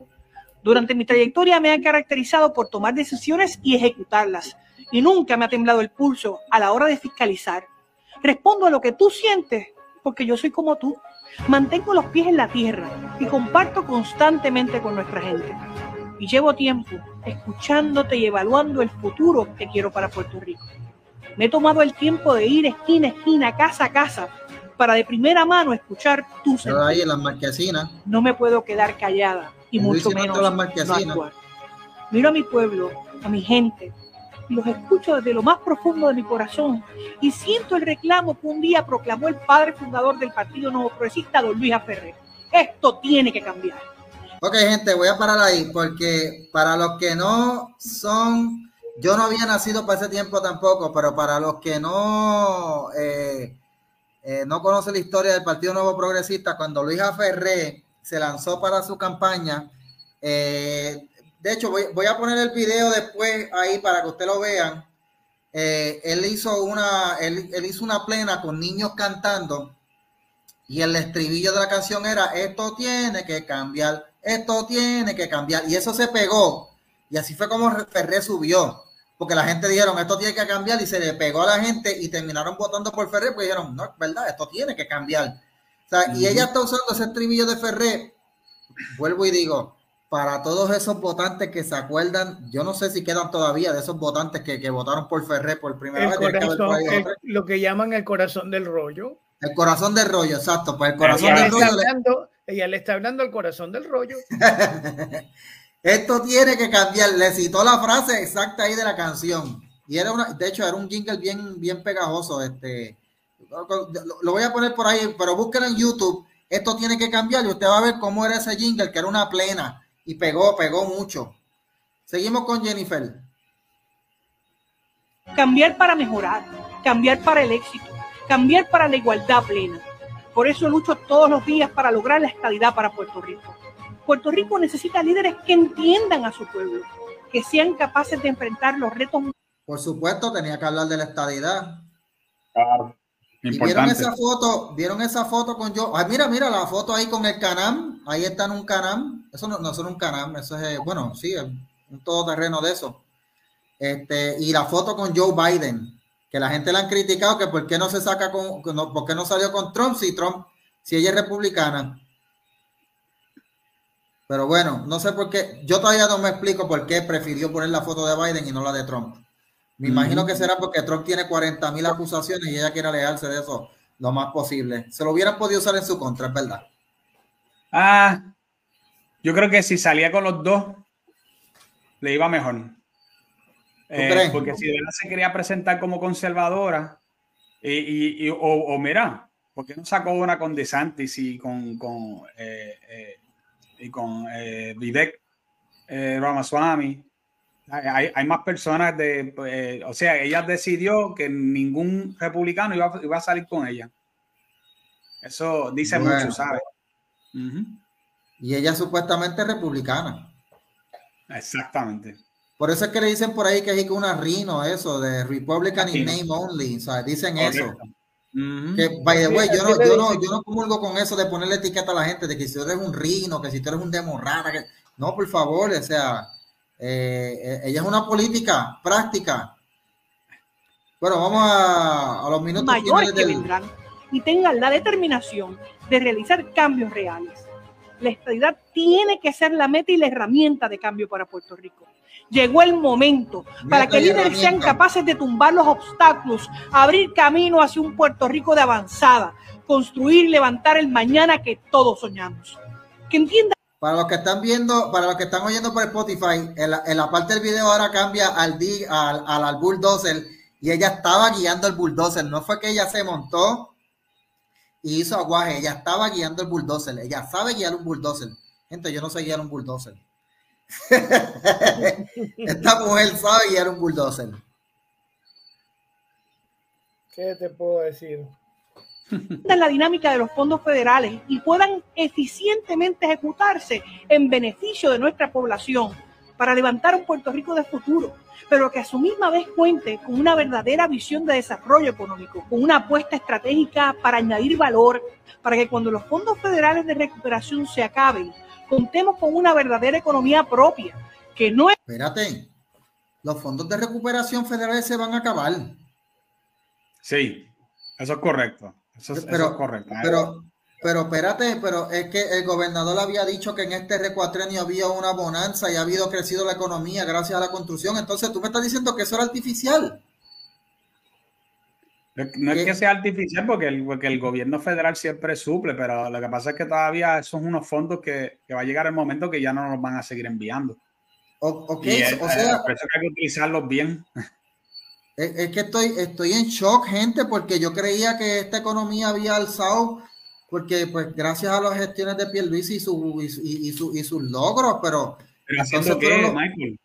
Durante mi trayectoria me he caracterizado por tomar decisiones y ejecutarlas, y nunca me ha temblado el pulso a la hora de fiscalizar. Respondo a lo que tú sientes, porque yo soy como tú. Mantengo los pies en la tierra y comparto constantemente con nuestra gente. Y llevo tiempo escuchándote y evaluando el futuro que quiero para Puerto Rico. Me he tomado el tiempo de ir esquina a esquina, casa a casa, para de primera mano escuchar tus ahí en las marquesinas. No me puedo quedar callada y mucho menos las no Miro a mi pueblo, a mi gente, los escucho desde lo más profundo de mi corazón y siento el reclamo que un día proclamó el padre fundador del Partido Nuevo Progresista, don Luis Aferré. Esto tiene que cambiar. Ok, gente, voy a parar ahí porque para los que no son yo no había nacido para ese tiempo tampoco, pero para los que no, eh, eh, no conocen la historia del Partido Nuevo Progresista, cuando Luis Ferré se lanzó para su campaña, eh, de hecho voy, a poner el video después ahí para que ustedes lo vean. él hizo una, él, él hizo una plena con niños cantando y el estribillo de la canción era esto tiene que cambiar, esto tiene que cambiar y eso se pegó y así fue como Ferré subió. Porque la gente dijeron, esto tiene que cambiar y se le pegó a la gente y terminaron votando por Ferré, pues dijeron, no, es verdad, esto tiene que cambiar. O sea, y ella está usando ese estribillo de Ferré. Vuelvo y digo, para todos esos votantes que se acuerdan, yo no sé si quedan todavía de esos votantes que, votaron por Ferré por primera vez. lo que llaman el corazón del rollo. El corazón del rollo, exacto. Pues el corazón del rollo. Ella le está hablando al corazón del rollo. Esto tiene que cambiar. Le citó la frase exacta ahí de la canción. Y era una, de hecho, era un jingle bien, bien pegajoso. Este, lo, voy a poner por ahí, pero búsquenlo en YouTube. Esto tiene que cambiar y usted va a ver cómo era ese jingle, que era una plena y pegó, pegó mucho. Seguimos con Jennifer. Cambiar para mejorar, cambiar para el éxito, cambiar para la igualdad plena. Por eso lucho todos los días para lograr la estabilidad para Puerto Rico. Puerto Rico necesita líderes que entiendan a su pueblo, que sean capaces de enfrentar los retos. Por supuesto, tenía que hablar de la estadidad. Claro. vieron esa foto, vieron esa foto con yo. Ay, mira, mira la foto ahí con el Canam. Ahí está en un Canam. Eso no, no es un Canam, eso es, bueno, sí, un todoterreno de eso. Este, y la foto con Joe Biden, que la gente le han criticado que por qué no se saca con, no, por qué no salió con Trump si Trump, si ella es republicana. Pero bueno, no sé por qué, yo todavía no me explico por qué prefirió poner la foto de Biden y no la de Trump. Me imagino que será porque Trump tiene 40 mil acusaciones y ella quiere alejarse de eso lo más posible. Se lo hubieran podido usar en su contra, es verdad. Ah, yo creo que si salía con los dos, le iba mejor. Eh, porque si de verdad se quería presentar como conservadora, y, o, mira, ¿por qué no sacó una con DeSantis y con, con, eh, eh, y con Vivek Ramaswamy? Hay, hay, más personas de, o sea, ella decidió que ningún republicano iba, iba a salir con ella. Eso dice mucho, ¿sabes? Y ella supuestamente es republicana. Exactamente. Por eso es que le dicen por ahí que hay una rino, eso, de Republican in name only. O sea, dicen eso. Que, by the way, yo no, yo, no, yo no comulgo con eso de ponerle etiqueta a la gente de que si tú eres un rino, que si tú eres un demorrata, que... no, por favor, o sea, eh, eh, ella es una política práctica. Bueno, vamos a, a los minutos mayores que vendrán y tengan la determinación de realizar cambios reales la estabilidad tiene que ser la meta y la herramienta de cambio para Puerto Rico. Llegó el momento para que líderes sean capaces de tumbar los obstáculos, abrir camino hacia un Puerto Rico de avanzada, construir y levantar el mañana que todos soñamos. Que entienda. Para los que están viendo, para los que están oyendo por Spotify, en la, parte del video ahora cambia al, al, al, al bulldozer y ella estaba guiando el bulldozer. No fue que ella se montó y hizo aguaje. Ella estaba guiando el bulldozer. Ella sabe guiar un bulldozer. Gente, yo no sé guiar un bulldozer. Esta mujer sabe guiar un bulldozer. ¿Qué te puedo decir? la dinámica de los fondos federales y puedan eficientemente ejecutarse en beneficio de nuestra población para levantar un Puerto Rico de futuro pero que a su misma vez cuente con una verdadera visión de desarrollo económico, con una apuesta estratégica para añadir valor, para que cuando los fondos federales de recuperación se acaben, contemos con una verdadera economía propia, que no es... Espérate, los fondos de recuperación federales se van a acabar. Sí, eso es correcto. Eso es, pero, correcto. Pero, pero espérate, pero es que el gobernador había dicho que en este recuatrenio había una bonanza y ha habido crecido la economía gracias a la construcción. Entonces tú me estás diciendo que eso era artificial. No es que sea artificial porque el, porque el gobierno federal siempre suple, pero lo que pasa es que todavía son unos fondos que, va a llegar el momento que ya no nos van a seguir enviando. ok, o sea, por eso hay que utilizarlos bien. Es, que estoy, estoy en shock, gente, porque yo creía que esta economía había alzado porque pues gracias a las gestiones de Pierluisi y, su, y, y, su, y sus logros, pero... pero haciendo qué, Michael,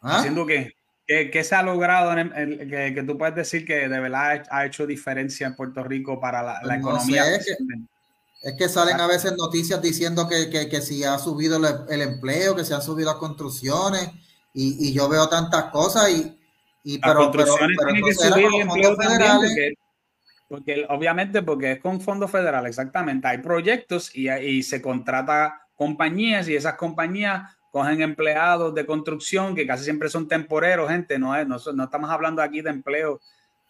¿Ah? haciendo qué, ¿Qué, se ha logrado en que, que, tú puedes decir que de verdad ha hecho diferencia en Puerto Rico para la, la economía? es, que, salen a veces noticias diciendo que, que, si ha subido el, empleo, que se han subido las construcciones, y, y yo veo tantas cosas y... y pero, pero, pero, que subir el empleo también, obviamente, porque es con fondo federal, exactamente. Hay proyectos y, se contrata compañías y esas compañías cogen empleados de construcción que casi siempre son temporeros, gente. No, no, estamos hablando aquí de empleo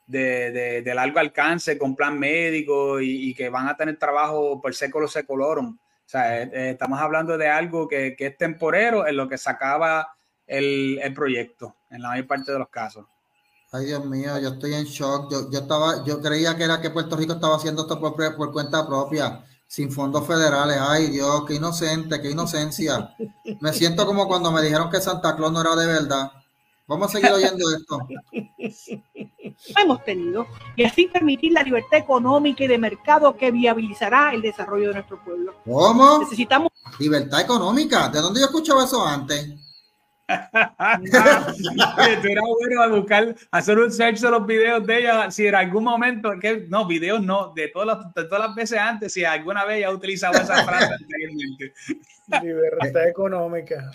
de, de, largo alcance con plan médico y, que van a tener trabajo por século secolorum. O sea, eh, eh, estamos hablando de algo que, que, es temporero en lo que se acaba el, el proyecto, en la mayor parte de los casos. Ay, Dios mío, yo estoy en shock. Yo, yo, estaba, yo creía que era que Puerto Rico estaba haciendo esto por, por cuenta propia. sin fondos federales. Ay, Dios, qué inocente, qué inocencia. Me siento como cuando me dijeron que Santa Claus no era de verdad. Vamos a seguir oyendo esto. Hemos tenido y así permitir la libertad económica y de mercado que viabilizará el desarrollo de nuestro pueblo. ¿Cómo? Necesitamos libertad económica. ¿De dónde yo escuchado eso antes? Tú eras bueno a buscar, hacer un search de los videos de ella, si en algún momento, que no, videos no, de todas las, de todas las veces antes, si alguna vez ella ha utilizado esa frase anteriormente. Libertad económica.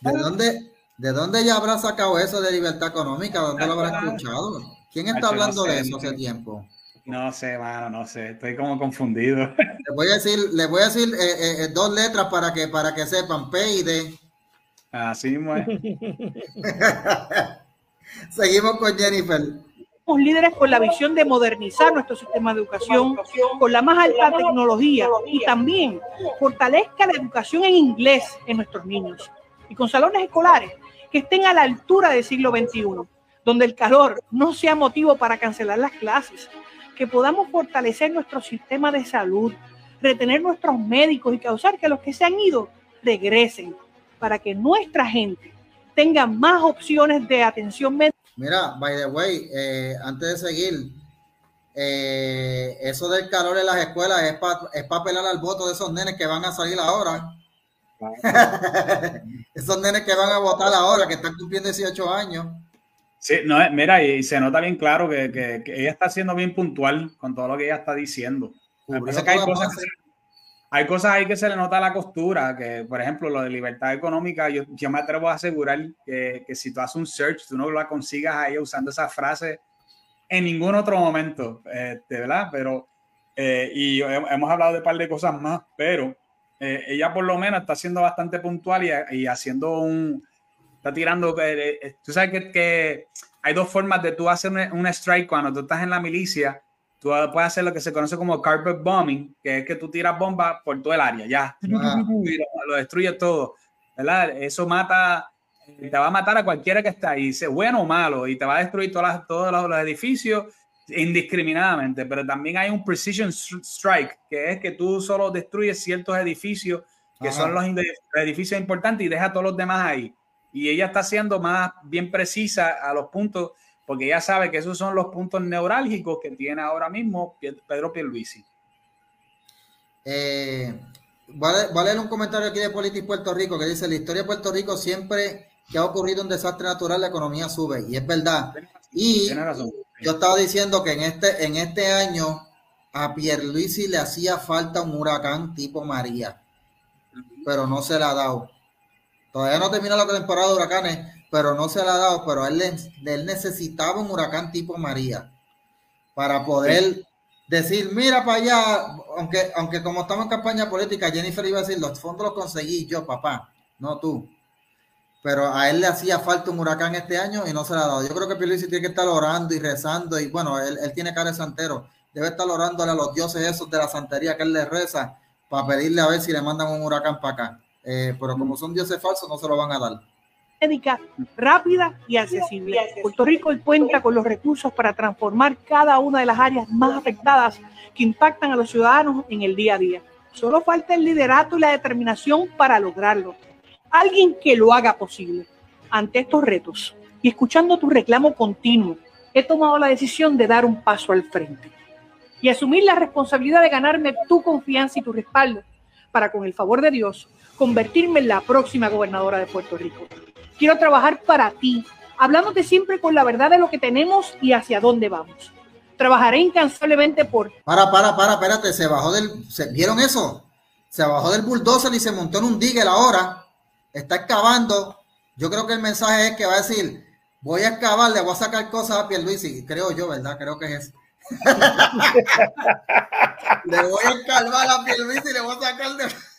¿De dónde, ¿De dónde ella habrá sacado eso de libertad económica? ¿Dónde lo habrá escuchado? ¿Quién está hablando de eso hace tiempo? No sé, mano, no sé, estoy como confundido. Le voy a decir, le voy a decir eh, eh, eh, dos letras para que, para que sepan, P y D. Así mismo Seguimos con Jennifer. Somos líderes con la visión de modernizar nuestro sistema de educación con la más alta tecnología y también fortalezca la educación en inglés en nuestros niños y con salones escolares que estén a la altura del siglo XXI, donde el calor no sea motivo para cancelar las clases, que podamos fortalecer nuestro sistema de salud, retener nuestros médicos y causar que los que se han ido regresen para que nuestra gente tenga más opciones de atención médica. Mira, by the way, eh, antes de seguir, eh, eso del calor en las escuelas es para es pelar al voto de esos nenes que van a salir ahora. esos nenes que van a votar ahora, que están cumpliendo 18 años. Sí, no, mira, y se nota bien claro que, que, ella está siendo bien puntual con todo lo que ella está diciendo. Me parece que hay cosas hay cosas ahí que se le nota la costura, que por ejemplo lo de libertad económica, yo, yo me atrevo a asegurar que, que, si tú haces un search, tú no la consigas ahí usando esa frase en ningún otro momento, este, ¿verdad? Pero, eh, y hemos hablado de un par de cosas más, pero eh, ella por lo menos está siendo bastante puntual y, y haciendo un, está tirando, eh, tú sabes que, que, hay dos formas de tú hacer un, un strike cuando tú estás en la milicia tú puedes hacer lo que se conoce como carpet bombing, que es que tú tiras bombas por todo el área, ya, lo, destruye todo, ¿verdad? Eso mata, te va a matar a cualquiera que está ahí, sea bueno o malo, y te va a destruir todas todos los, edificios indiscriminadamente, pero también hay un precision strike, que es que tú solo destruyes ciertos edificios, que son los edificios importantes, y deja todos los demás ahí. Y ella está siendo más bien precisa a los puntos porque ya sabe que esos son los puntos neurálgicos que tiene ahora mismo Pedro Pierluisi. Eh, voy, a, leer un comentario aquí de Política Puerto Rico que dice, la historia de Puerto Rico siempre que ha ocurrido un desastre natural, la economía sube. Y es verdad. Y yo estaba diciendo que en este, en este año a Pierluisi le hacía falta un huracán tipo María, pero no se la ha dado. Todavía no termina la temporada de huracanes, pero no se la ha dado, pero él, él necesitaba un huracán tipo María para poder decir, mira para allá, aunque, aunque como estamos en campaña política, Jennifer iba a decir, los fondos los conseguí yo, papá, no tú. Pero a él le hacía falta un huracán este año y no se la ha dado. Yo creo que Pierluisi tiene que estar orando y rezando y bueno, él, tiene cara de santero. Debe estar orándole a los dioses esos de la santería que él le reza para pedirle a ver si le mandan un huracán para acá. Eh, pero como son dioses falsos, no se lo van a dar médica rápida y accesible. Puerto Rico cuenta con los recursos para transformar cada una de las áreas más afectadas que impactan a los ciudadanos en el día a día. Solo falta el liderato y la determinación para lograrlo. Alguien que lo haga posible. Ante estos retos y escuchando tu reclamo continuo, he tomado la decisión de dar un paso al frente y asumir la responsabilidad de ganarme tu confianza y tu respaldo para, con el favor de Dios, convertirme en la próxima gobernadora de Puerto Rico. Quiero trabajar para ti, hablándote siempre con la verdad de lo que tenemos y hacia dónde vamos. Trabajaré incansablemente por... Para, para, para, espérate, se bajó del... ¿Vieron eso? Se bajó del bulldozer y se montó en un digger ahora. Está excavando. Yo creo que el mensaje es que va a decir, voy a excavar, le voy a sacar cosas a Pierluisi. Creo yo, ¿verdad? Creo que es eso. le voy a escarbar a Pierluisi y le voy a sacar de...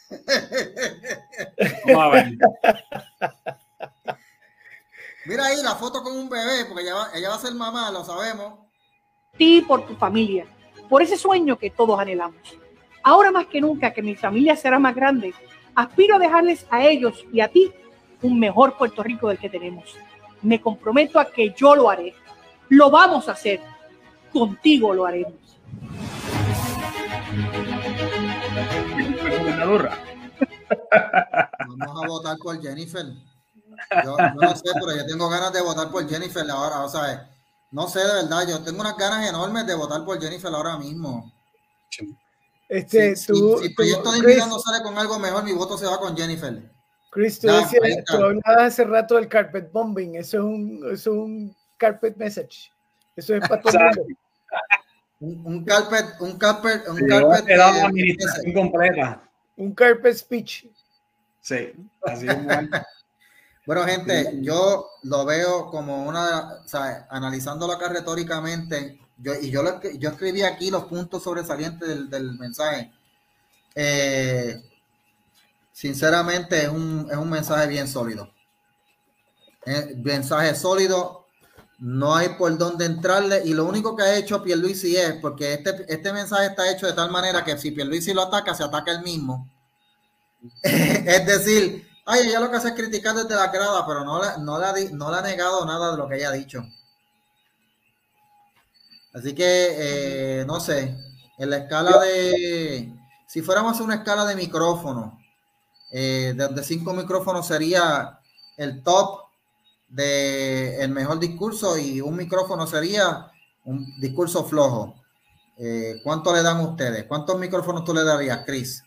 Vamos a ver. Mira ahí la foto con un bebé, porque ella va, ella va a ser mamá, lo sabemos. Ti por tu familia, por ese sueño que todos anhelamos. Ahora más que nunca que mi familia será más grande, aspiro a dejarles a ellos y a ti un mejor Puerto Rico del que tenemos. Me comprometo a que yo lo haré. Lo vamos a hacer. Contigo lo haremos. Zurra. Vamos a votar por Jennifer. Yo, no sé, pero yo tengo ganas de votar por Jennifer ahora. O sea, no sé de verdad, yo tengo unas ganas enormes de votar por Jennifer ahora mismo. Este, si, tú, si, el proyecto de vida no sale con algo mejor, mi voto se va con Jennifer. Chris, tú, hablabas hace rato del carpet bombing. Eso es un, eso es un carpet message. Eso es para todo el mundo. Un, carpet, un carpet, un carpet. administración completa. Un carpet speech. Sí, así es bueno. Gente, yo lo veo como una, o sea, analizándolo acá retóricamente, yo, y yo, lo, yo escribí aquí los puntos sobresalientes del, del mensaje. Eh, sinceramente, es un, es un mensaje bien sólido. Eh, mensaje sólido, no hay por dónde entrarle, y lo único que ha hecho Pierluisi es, porque este, este mensaje está hecho de tal manera que si Pierluisi lo ataca, se ataca él mismo. es decir, Ay, ella lo que hace es criticar desde la grada, pero no, no, no le ha negado nada de lo que ella ha dicho. Así que, eh, no sé, en la escala de, si fuéramos a una escala de micrófono, eh, donde cinco micrófonos sería el top de el mejor discurso y un micrófono sería un discurso flojo. Eh, ¿Cuánto le dan ustedes? ¿Cuántos micrófonos tú le darías, Chris?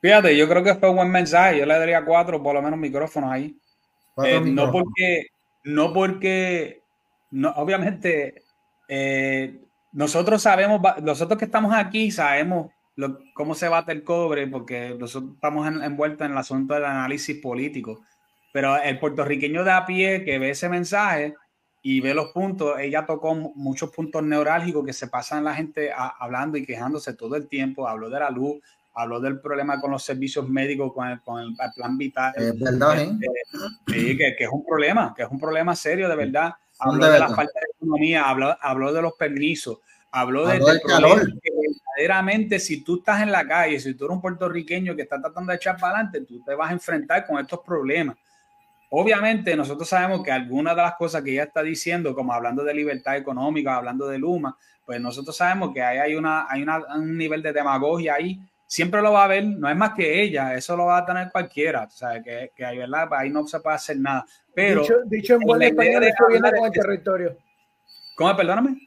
Fíjate, yo creo que fue un buen mensaje. Yo le daría cuatro, por lo menos, micrófonos ahí. Eh, no porque, no porque, no, obviamente, eh, nosotros sabemos, nosotros que estamos aquí sabemos cómo se bate el cobre, porque nosotros estamos envueltos en el asunto del análisis político. Pero el puertorriqueño de a pie que ve ese mensaje y ve los puntos, ella tocó muchos puntos neurálgicos que se pasan la gente hablando y quejándose todo el tiempo. Habló de la luz, habló del problema con los servicios médicos, con el, con el, plan vital. Es verdad, ¿eh? Sí, que, que, es un problema, que es un problema serio, de verdad. Habló de, la falta de economía, habló, habló de los permisos, habló, de, del calor. Que verdaderamente, si tú estás en la calle, si tú eres un puertorriqueño que está tratando de echar para adelante, tú te vas a enfrentar con estos problemas. Obviamente, nosotros sabemos que algunas de las cosas que ella está diciendo, como hablando de libertad económica, hablando de Luma, pues nosotros sabemos que hay, hay, una, hay una, un nivel de demagogia ahí siempre lo va a ver, no es más que ella, eso lo va a tener cualquiera, o sea, que, que ahí, ¿verdad? Ahí no se puede hacer nada. Pero, dicho, dicho en buen español, eso viene con el territorio. ¿Cómo? Perdóname.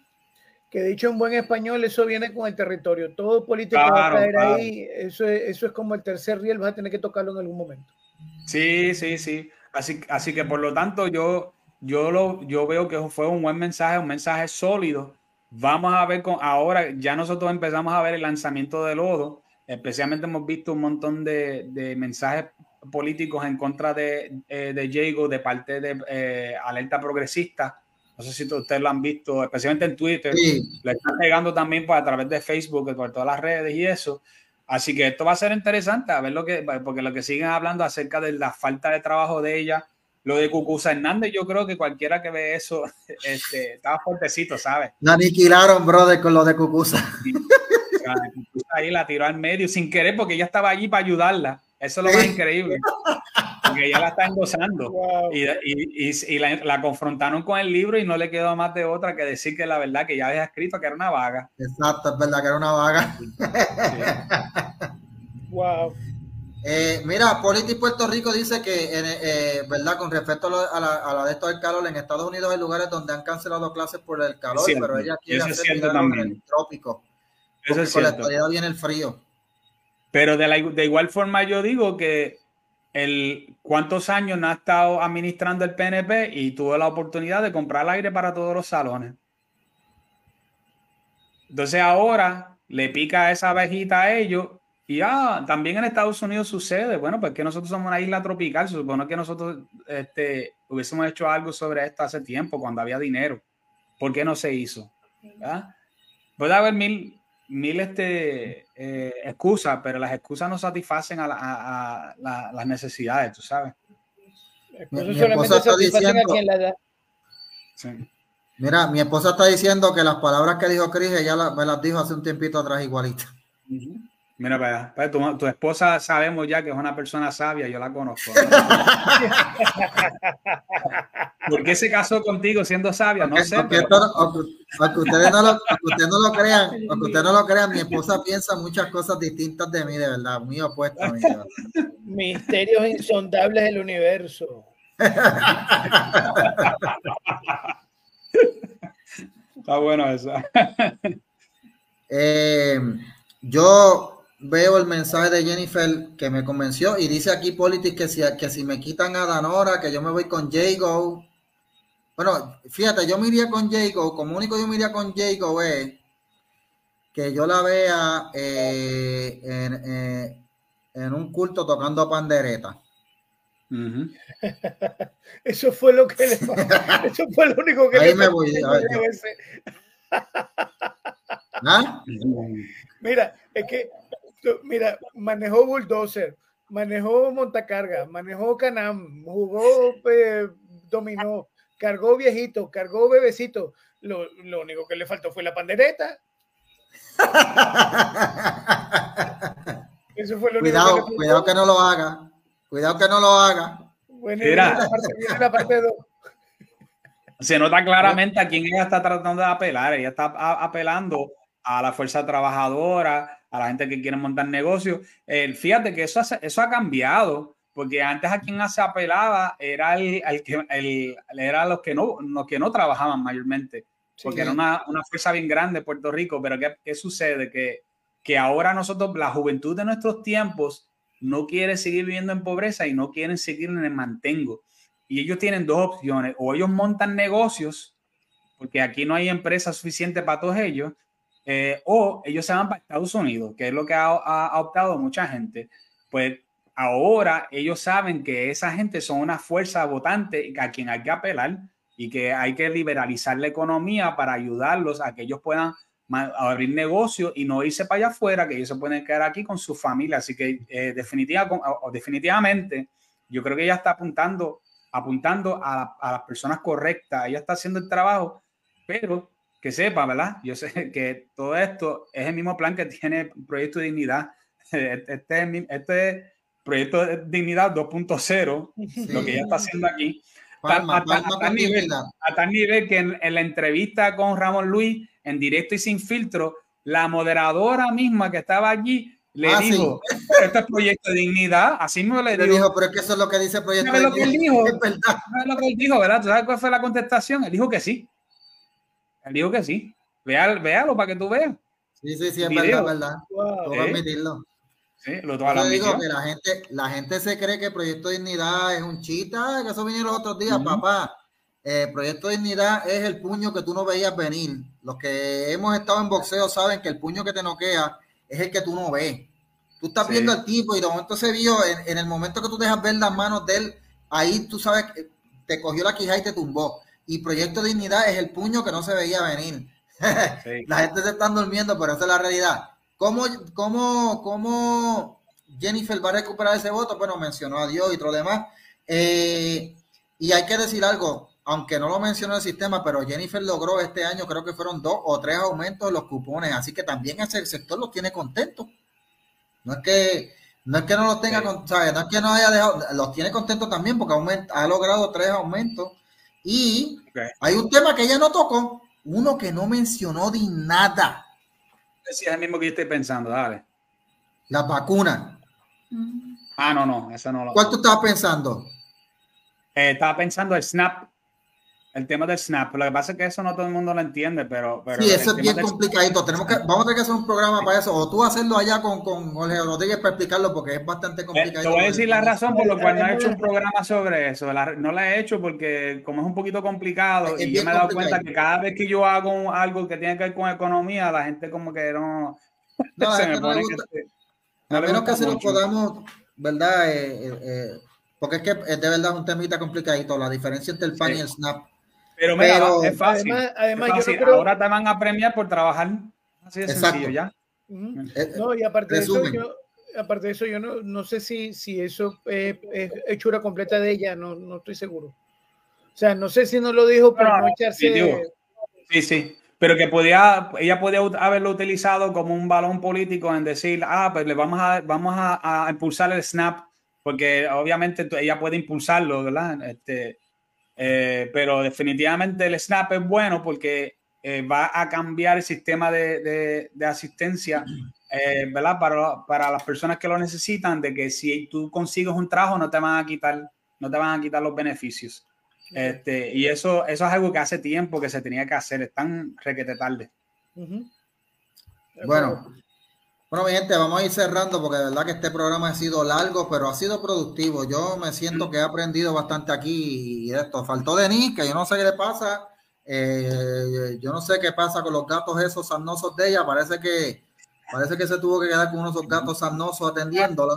Que dicho en buen español, eso viene con el territorio. Todo político va a caer ahí, eso es, eso es como el tercer riel, vas a tener que tocarlo en algún momento. Sí, sí, sí. Así, así que por lo tanto, yo, yo, lo, yo veo que fue un buen mensaje, un mensaje sólido. Vamos a ver con ahora, ya nosotros empezamos a ver el lanzamiento de lodo Especialmente hemos visto un montón de, de mensajes políticos en contra de, eh, de Diego de parte de eh, Alerta Progresista. No sé si ustedes lo han visto, especialmente en Twitter. Le están llegando también pues, a través de Facebook, por todas las redes y eso. Así que esto va a ser interesante a ver lo que, porque lo que siguen hablando acerca de la falta de trabajo de ella, lo de Cucusa Hernández, yo creo que cualquiera que ve eso este, estaba fuertecito, ¿sabes? La aniquilaron, brother, con lo de Cucusa ahí la tiró al medio sin querer porque ella estaba allí para ayudarla. Eso es lo más increíble. Porque ella la está endosando. Y, y, la, confrontaron con el libro y no le quedó más de otra que decir que la verdad que ya había escrito que era una vaga. Exacto, es verdad que era una vaga. Wow. Eh, mira, Politi Puerto Rico dice que, eh, ¿verdad? Con respecto a la, a la, de esto del calor, en Estados Unidos hay lugares donde han cancelado clases por el calor, pero ella quiere hacer en el trópico. Eso es cierto. viene el frío. Pero de, la, de igual forma yo digo que el cuántos años no ha estado administrando el PNP y tuvo la oportunidad de comprar aire para todos los salones. Entonces ahora le pica esa abejita a ellos y ah, también en Estados Unidos sucede. Bueno, pues que nosotros somos una isla tropical, se supone que nosotros este, hubiésemos hecho algo sobre esto hace tiempo, cuando había dinero. ¿Por qué no se hizo? Puede haber mil, mil este, eh, excusas, pero las excusas no satisfacen a, las necesidades, tú sabes. Mira, mi esposa está diciendo que las palabras que dijo Chris, ella me las dijo hace un tiempito atrás igualita. Mira para pues, tu, tu, esposa sabemos ya que es una persona sabia, yo la conozco. ¿Por qué se casó contigo siendo sabia? No sé. Aunque, ustedes no lo, ustedes no lo crean, aunque ustedes no lo crean, mi esposa piensa muchas cosas distintas de mí, de verdad, muy mí. Misterios insondables del universo. Está bueno eso. Eh, yo veo el mensaje de Jennifer que me convenció y dice aquí Politics que si, que si me quitan a Danora, que yo me voy con Jago. Bueno, fíjate, yo me iría con Jago, como único yo me iría con Jago es que yo la vea eh, eh, en, un culto tocando pandereta. eso fue lo que le eso fue lo único que Ahí me voy. ¿Ah? Mira, es que mira, manejó bulldozer, manejó montacarga, manejó canam, jugó, eh, dominó, cargó viejito, cargó bebecito. Lo, lo, único que le faltó fue la pandereta. Eso fue lo cuidado, único que cuidado que no lo haga. Cuidado que no lo haga. Bueno, Mira. La parte, Se nota claramente a quién ella está tratando de apelar. Ella está apelando a la fuerza trabajadora, a la gente que quiere montar negocios. fíjate que eso, eso ha cambiado, porque antes a quien se apelaba era, el, que, el, era los, que no, los que no trabajaban mayormente, porque era una, una, fuerza bien grande Puerto Rico, pero ¿qué, qué sucede? Que, que ahora nosotros, la juventud de nuestros tiempos, no quiere seguir viviendo en pobreza y no quieren seguir en el mantengo. Y ellos tienen dos opciones, o ellos montan negocios, porque aquí no hay empresa suficiente para todos ellos, eh, o ellos se van para Estados Unidos, que es lo que ha, optado mucha gente. Pues ahora ellos saben que esa gente son una fuerza votante a quien hay que apelar y que hay que liberalizar la economía para ayudarlos a que ellos puedan abrir negocios y no irse para allá afuera, que ellos se pueden quedar aquí con su familia. Así que eh, definitiva, definitivamente yo creo que ella está apuntando, apuntando a, a las personas correctas, ella está haciendo el trabajo, pero que sepa, ¿verdad? Yo sé que todo esto es el mismo plan que tiene Proyecto de Dignidad. Este, este Proyecto de Dignidad 2.0, lo que ella está haciendo aquí. a, tal nivel, que en, la entrevista con Ramón Luis, en directo y sin filtro, la moderadora misma que estaba allí le ah, dijo, este es proyecto de dignidad, así me le, le dijo, pero es que eso es lo que dice proyecto de dignidad. Dijo? Es verdad. lo que él dijo, ¿verdad? ¿Tú sabes cuál fue la contestación? Él dijo que sí. Él dijo que sí. Véalo, véalo para que tú veas. Sí, sí, sí, es verdad, verdad. Wow. a admitirlo. Sí, lo Yo digo que la gente, la gente se cree que Proyecto Dignidad es un chita, que eso vinieron los otros días, papá. Eh, Proyecto Dignidad es el puño que tú no veías venir. Los que hemos estado en boxeo saben que el puño que te noquea es el que tú no ves. Tú estás viendo al tipo y de momento se vio, en, en, el momento que tú dejas ver las manos de él, ahí tú sabes que te cogió la quija y te tumbó y Proyecto Dignidad es el puño que no se veía venir. la gente se está durmiendo, pero esa es la realidad. ¿Cómo, cómo, cómo Jennifer va a recuperar ese voto? Bueno, mencionó a Dios y todo lo demás. Eh, y hay que decir algo, aunque no lo mencionó el sistema, pero Jennifer logró este año, creo que fueron dos o tres aumentos de los cupones, así que también ese sector los tiene contentos. No es que no es que no los tenga, no es que no haya dejado, los tiene contentos también porque ha logrado tres aumentos y hay un tema que ella no tocó, uno que no mencionó de nada. Sí, es el mismo que yo estoy pensando, dale. La vacuna. Ah, no, no, esa no. ¿Cuál tú estabas pensando? Eh, estaba pensando el SNAP el tema del snap. Lo que pasa es que eso no todo el mundo lo entiende, pero. pero sí, eso es bien complicadito. Tenemos que, vamos a tener que hacer un programa para eso. O tú hacerlo allá con, con Jorge Rodríguez para explicarlo, porque es bastante eh, complicado. te voy a decir la razón por la cual no he hecho un programa sobre eso. no la he hecho porque, como es un poquito complicado, y yo me he dado cuenta que cada vez que yo hago algo que tiene que ver con economía, la gente como que no. No, se me pone que, a menos que se lo podamos, ¿verdad? Eh, eh, porque es que es de verdad un temita complicadito. La diferencia entre el pan y el snap pero mira, es fácil. Además, ahora te van a premiar por trabajar. Así de sencillo, ya. Eh, no, y aparte de eso, yo, aparte de eso, yo no, no sé si, si eso es, hechura completa de ella, no, no estoy seguro. O sea, no sé si no lo dijo para no, echarse. Sí, sí, pero que podía, ella podía haberlo utilizado como un balón político en decir, ah, pues le vamos a, vamos a, impulsar el snap, porque obviamente ella puede impulsarlo, ¿verdad? Este, eh, pero definitivamente el snap es bueno porque eh, va a cambiar el sistema de, de, asistencia, eh, ¿verdad? Para, para las personas que lo necesitan, de que si tú consigues un trabajo no te van a quitar, no te van a quitar los beneficios. Este, y eso, eso es algo que hace tiempo que se tenía que hacer, es tan requete tarde. Bueno, bueno, mi gente, vamos a ir cerrando porque de verdad que este programa ha sido largo, pero ha sido productivo. Yo me siento que he aprendido bastante aquí y esto. Faltó Denise, que yo no sé qué le pasa. Eh, yo no sé qué pasa con los gatos esos sarnosos de ella. Parece que parece que se tuvo que quedar con unos gatos sarnosos atendiéndola.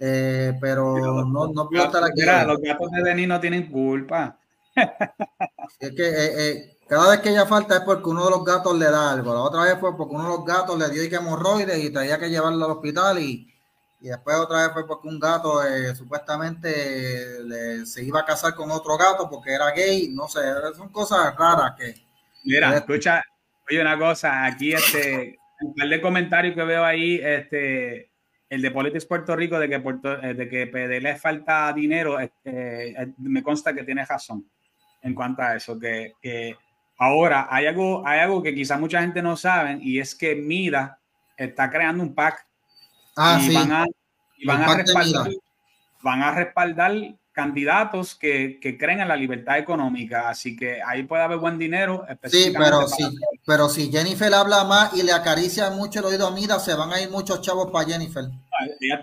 Eh, pero no, no puedo estar aquí. los gatos de Denis no tienen culpa. Es que eh, cada vez que ella falta es porque uno de los gatos le da algo. La otra vez fue porque uno de los gatos le dio y que hemorroides y tenía que llevarlo al hospital y, y después otra vez fue porque un gato supuestamente se iba a casar con otro gato porque era gay. No sé, son cosas raras que... Mira, escucha, oye una cosa, aquí este, un par de comentarios que veo ahí, este el de Politics Puerto Rico de que, Puerto, eh, de que PDL falta dinero, eh, eh, me consta que tiene razón en cuanto a eso, que, que, ahora hay algo, hay algo que quizá mucha gente no sabe y es que Mida está creando un pack ah, y, sí. van a, y van, a respaldar, van a respaldar candidatos que, que, creen en la libertad económica, así que ahí puede haber buen dinero. Sí, pero sí, pero si Jennifer habla más y le acaricia mucho el oído a Mida, se van a ir muchos chavos para Jennifer.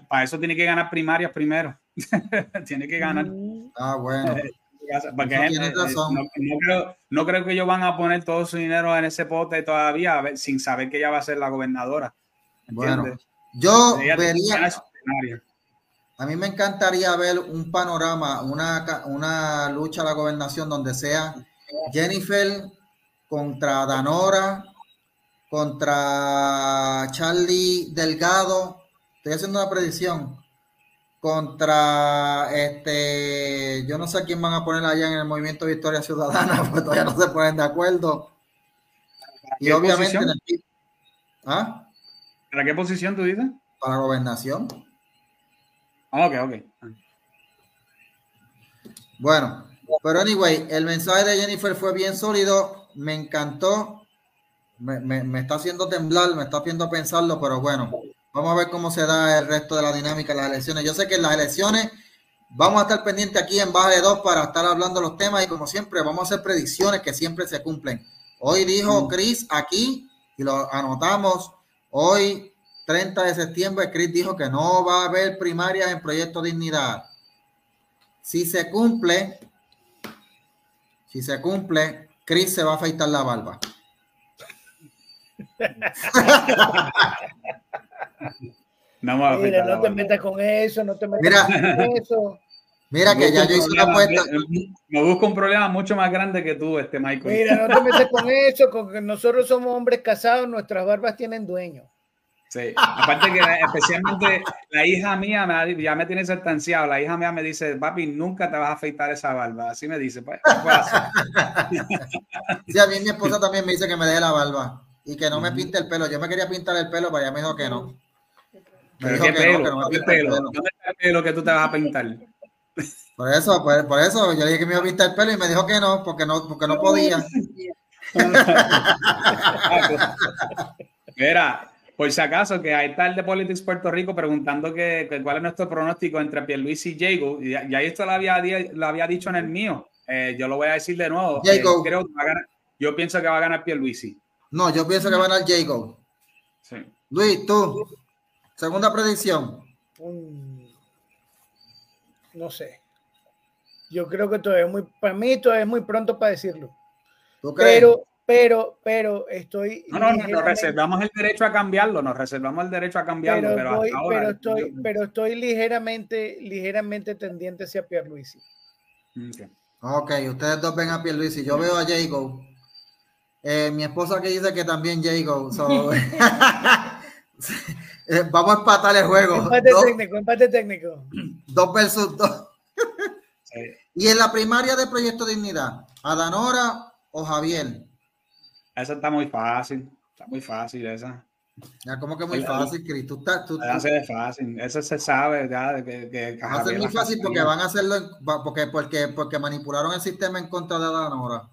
Para, eso tiene que ganar primarias primero. tiene que ganar. Ah, bueno. No, creo, no, creo, que ellos van a poner todo su dinero en ese pote todavía sin saber que ella va a ser la gobernadora. Bueno, yo vería a mí me encantaría ver un panorama, una, una lucha a la gobernación donde sea Jennifer contra Danora, contra Charlie Delgado. Estoy haciendo una predicción. Contra este, yo no sé quién van a poner allá en el movimiento Victoria Ciudadana, porque todavía no se ponen de acuerdo. Y obviamente. ¿Ah? ¿Para qué posición tú dices? Para gobernación. Ok, ok. Bueno, pero anyway, el mensaje de Jennifer fue bien sólido, me encantó, me, está haciendo temblar, me está haciendo pensarlo, pero bueno, vamos a ver cómo se da el resto de la dinámica de las elecciones. Yo sé que en las elecciones vamos a estar pendientes aquí en Baja de Dos para estar hablando los temas y como siempre vamos a hacer predicciones que siempre se cumplen. Hoy dijo Chris aquí y lo anotamos, hoy 30 de septiembre, Chris dijo que no va a haber primarias en Proyecto Dignidad. Si se cumple, si se cumple, Chris se va a afeitar la barba. no, Mira, no te metas con eso, no te metas con eso. Mira que ya yo hice una apuesta. Me busco un problema mucho más grande que tú, este Michael. Mira, no te metas con eso, porque nosotros somos hombres casados, nuestras barbas tienen dueño. Sí, aparte que especialmente la hija mía me, ya me tiene sentenciado, la hija mía me dice, papi, nunca te vas a afeitar esa barba, así me dice, pues, Sí, a mí mi esposa también me dice que me deje la barba y que no me pinte el pelo, yo me quería pintar el pelo, pero ella me dijo que no. Dijo que pelo? no, me pelo? El pelo. ¿Dónde está el pelo que tú te vas a pintar? Por eso, por, por, eso, yo le dije que me iba a pintar el pelo y me dijo que no, porque no, porque no podía. Mira, por si acaso, que ahí está el de Politics Puerto Rico preguntando que, cuál es nuestro pronóstico entre Pierluisi y Jago. Y ya, esto lo había, lo había dicho en el mío. Eh, yo lo voy a decir de nuevo. Eh, creo que va a ganar, yo pienso que va a ganar Pierluisi. No, yo pienso que va a ganar Jago. Sí. Luis, tú. Segunda predicción. no sé. Yo creo que todavía es muy, para mí todavía es muy pronto para decirlo. ¿Tú crees? Pero, pero, pero estoy. No, no, nos reservamos el derecho a cambiarlo, nos reservamos el derecho a cambiarlo, pero, pero, estoy, pero estoy ligeramente, ligeramente tendiente hacia Pierluisi. Okay. ok, ustedes dos ven a Pierluisi, yo veo a Jago. Eh, mi esposa que dice que también Jago. Eh, vamos a empatar el juego. Empate técnico, empate técnico. Dos versus dos. Y en la primaria de Proyecto Dignidad, Adanora o Javier. Esa está muy fácil. Está muy fácil esa. Ya, como que muy fácil, Cris. Tú estás. Tú, fácil. Eso se sabe ya. Que, que va a ser muy fácil porque van a hacerlo. porque, porque, porque manipularon el sistema en contra de Adanora.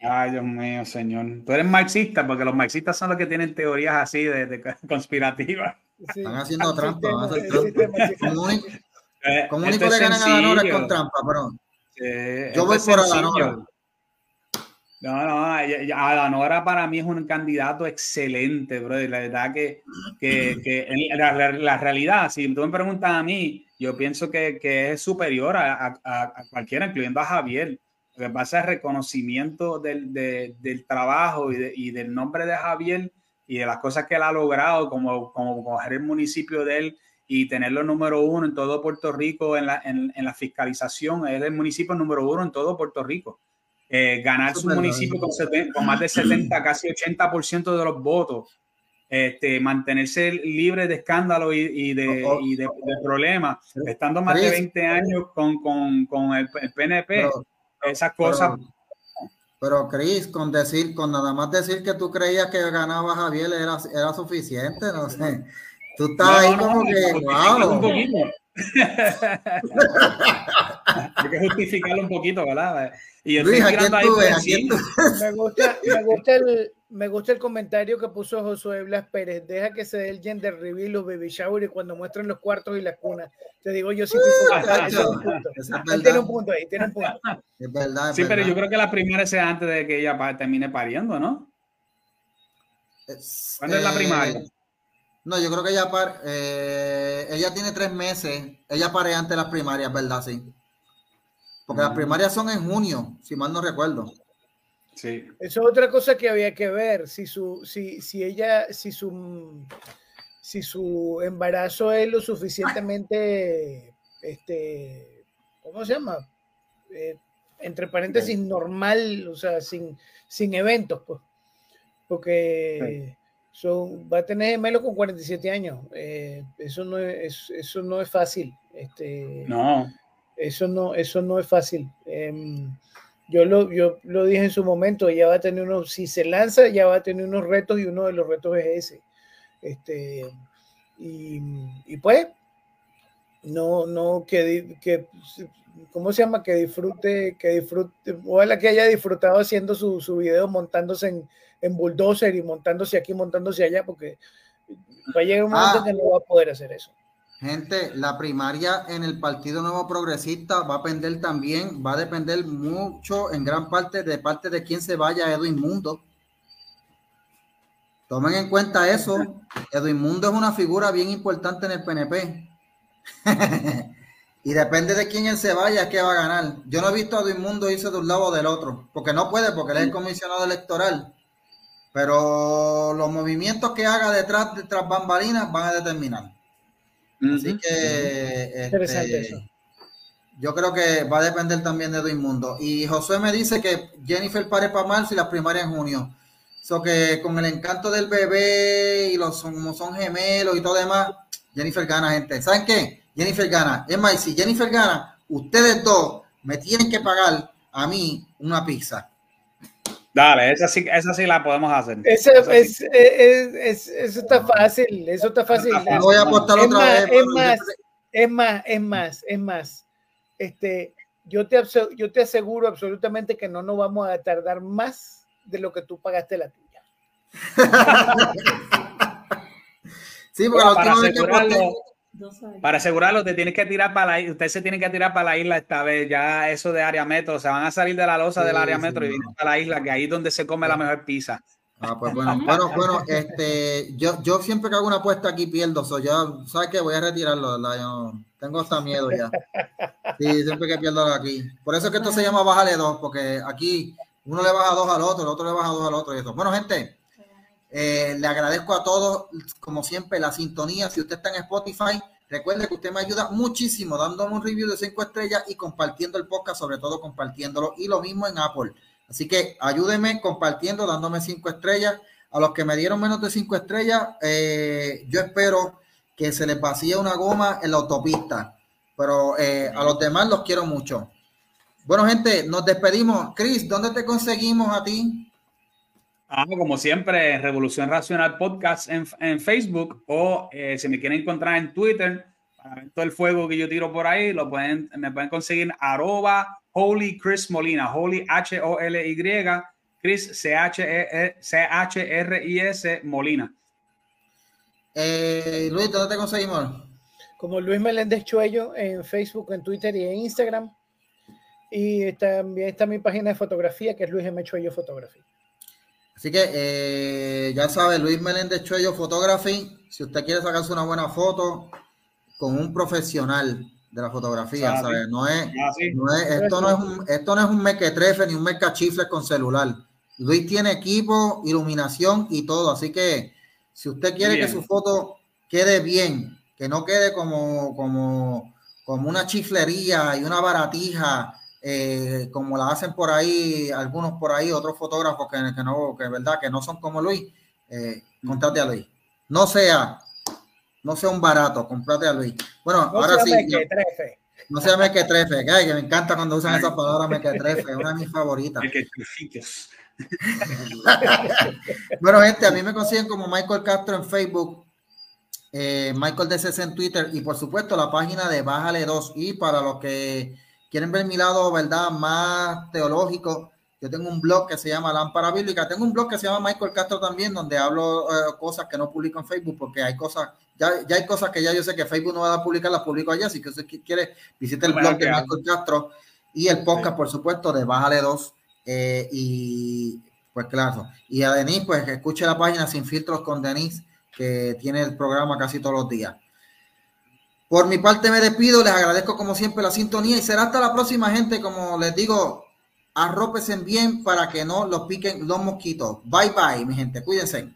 Ay, Dios mío, señor. Tú eres marxista porque los marxistas son los que tienen teorías así de, de conspirativas. Están haciendo trampa. Van a hacer trampa. Como único, eh, como único le ganan a Adanora es con trampa, pero. yo voy por Adanora. No, no, Adanora para mí es un candidato excelente, bro. La verdad que, que, que la, la, realidad, si tú me preguntas a mí, yo pienso que, que es superior a, a, a, cualquiera, incluyendo a Javier. Lo que pasa es reconocimiento del, de, del trabajo y, de, y, del nombre de Javier y de las cosas que él ha logrado, como, como coger el municipio de él y tenerlo número uno en todo Puerto Rico en la, en, en la fiscalización. Es el municipio número uno en todo Puerto Rico. Eh, ganar su municipio con, con, más de 70, casi 80% de los votos, este, mantenerse libre de escándalo y, de, y de, problemas, estando más de 20 años con, con, con el, PNP, esas cosas. Pero, Cris, con decir, con nada más decir que tú creías que ganaba Javier era, era suficiente, no sé. Tú estás ahí como que, wow. Un poquito. Hay que justificarlo un poquito, ¿verdad? Y Me gusta, me, gusta el, me gusta el comentario que puso Josué Blas Pérez. Deja que se dé el gender reveal, los baby shower y cuando muestren los cuartos y las cunas. Te digo, yo sí. tiene un punto ahí, tiene un punto. Es verdad, sí, pero yo creo que la primera sea antes de que ella termine pariendo, ¿no? ¿Cuándo es la primaria? Eh, no, yo creo que ella, eh, ella tiene tres meses. Ella pare antes de las primarias, ¿verdad? Sí. Porque las primarias son en junio, si mal no recuerdo. Sí. Eso es otra cosa que había que ver. Si su, si, si ella, si su, si su embarazo es lo suficientemente, este, ¿cómo se llama? Eh, entre paréntesis, normal, o sea, sin, sin eventos, pues. Porque son, va a tener gemelo con 47 años. Eh, eso, no es, eso no es fácil. Este, no. Eso no, eso no es fácil. Em, yo, lo, yo lo dije en su momento, ella va a tener unos, si se lanza, ya va a tener unos retos y uno de los retos es ese. Este, y, y pues, no, no, que, que, ¿cómo se llama? Que disfrute, que disfrute, ojalá que haya disfrutado haciendo su, su video montándose en, en bulldozer y montándose aquí, montándose allá, porque va a llegar un momento ah. que no va a poder hacer eso. Gente, la primaria en el Partido Nuevo Progresista va a depender también, va a depender mucho en gran parte de parte de quién se vaya Edwin Mundo. Tomen en cuenta eso. Edwin Mundo es una figura bien importante en el PNP. y depende de quién él se vaya, que va a ganar. Yo no he visto a Edwin Mundo irse de un lado o del otro, porque no puede, porque él es el comisionado electoral. Pero los movimientos que haga detrás, detrás bambalinas van a determinar. Así que este, yo creo que va a depender también de Edwin Mundo. Y José me dice que Jennifer pare para marzo y las primarias en junio. So que con el encanto del bebé y los son, son gemelos y todo demás, Jennifer gana, gente. ¿Saben qué? Jennifer gana. Es más, si Jennifer gana, ustedes dos me tienen que pagar a mí una pizza. Dale, esa sí, esa sí la podemos hacer. Eso, es, es, eso está fácil, eso está fácil. Voy a apostar otra más, vez. Es más, es más, es más, es más. Este, yo te, yo te aseguro absolutamente que no nos vamos a tardar más de lo que tú pagaste la tuya. sí, porque la última vez que aposté, para asegurarlo, te tienes que tirar para la usted se tiene que tirar para la isla esta vez, ya eso de área metro, se van a salir de la losa del área metro y vienen para la isla, que ahí es donde se come la mejor pizza. Ah, pues bueno, bueno, bueno, este, yo, yo siempre que hago una apuesta aquí pierdo, so ya, ¿sabes qué? Voy a retirarlo, ¿verdad? Yo tengo hasta miedo ya. Sí, siempre que pierdo aquí. Por eso es que esto se llama bájale dos, porque aquí uno le baja dos al otro, el otro le baja dos al otro y eso. Bueno, gente, eh, le agradezco a todos, como siempre, la sintonía. Si usted está en Spotify, recuerde que usted me ayuda muchísimo dándome un review de 5 estrellas y compartiendo el podcast, sobre todo compartiéndolo. Y lo mismo en Apple. Así que ayúdeme compartiendo, dándome 5 estrellas. A los que me dieron menos de 5 estrellas, eh, yo espero que se les vacíe una goma en la autopista. Pero eh, a los demás los quiero mucho. Bueno, gente, nos despedimos. Chris, ¿dónde te conseguimos a ti? Ah, como siempre, Revolución Racional Podcast en, Facebook o eh, si me quieren encontrar en Twitter, todo el fuego que yo tiro por ahí, lo pueden, me pueden conseguir arroba Holy Chris Molina, Holy H-O-L-Y, Chris C-H-R-I-S e, Molina. Eh, Luis, ¿dónde te conseguimos? Como Luis Meléndez Chuello en Facebook, en Twitter y en Instagram. Y también está mi página de fotografía, que es Luis M. Chuello Fotografía. Así que eh, ya sabe, Luis Meléndez Chuello Photography, si usted quiere sacarse una buena foto con un profesional de la fotografía, ¿sabes? No es, no es, esto, no es un, esto no es un mequetrefe ni un mecachifle con celular. Luis tiene equipo, iluminación y todo, así que si usted quiere que su foto quede bien, que no quede como, como, como una chiflería y una baratija eh, como la hacen por ahí, algunos por ahí, otros fotógrafos que, que no, que verdad, que no son como Luis, eh, comprate a Luis. No sea, no sea un barato, comprate a Luis. Bueno, no ahora sí. no se llame que que, me encanta cuando usan esa palabra mequetrefe, es una de mis favoritas. bueno, gente, a mí me consiguen como Michael Castro en Facebook, eh, Michael DCC en Twitter y por supuesto la página de Bájale 2 y para los que quieren ver mi lado, ¿verdad? Más teológico. Yo tengo un blog que se llama Lámpara Bíblica. Tengo un blog que se llama Michael Castro también, donde hablo eh, cosas que no publico en Facebook, porque hay cosas, ya, ya hay cosas que ya yo sé que Facebook no va a publicar, las publico allá. Así que si quiere, visite el blog de Michael Castro y el podcast, por supuesto, de Bájale 2. Eh, y pues claro. Y a Denise, pues escuche la página Sin Filtros con Denise, que tiene el programa casi todos los días. Por mi parte me despido, les agradezco como siempre la sintonía y será hasta la próxima gente, como les digo, arrópesen bien para que no los piquen los mosquitos. Bye bye, mi gente, cuídense.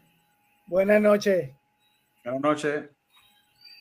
Buenas noches. Buenas noches.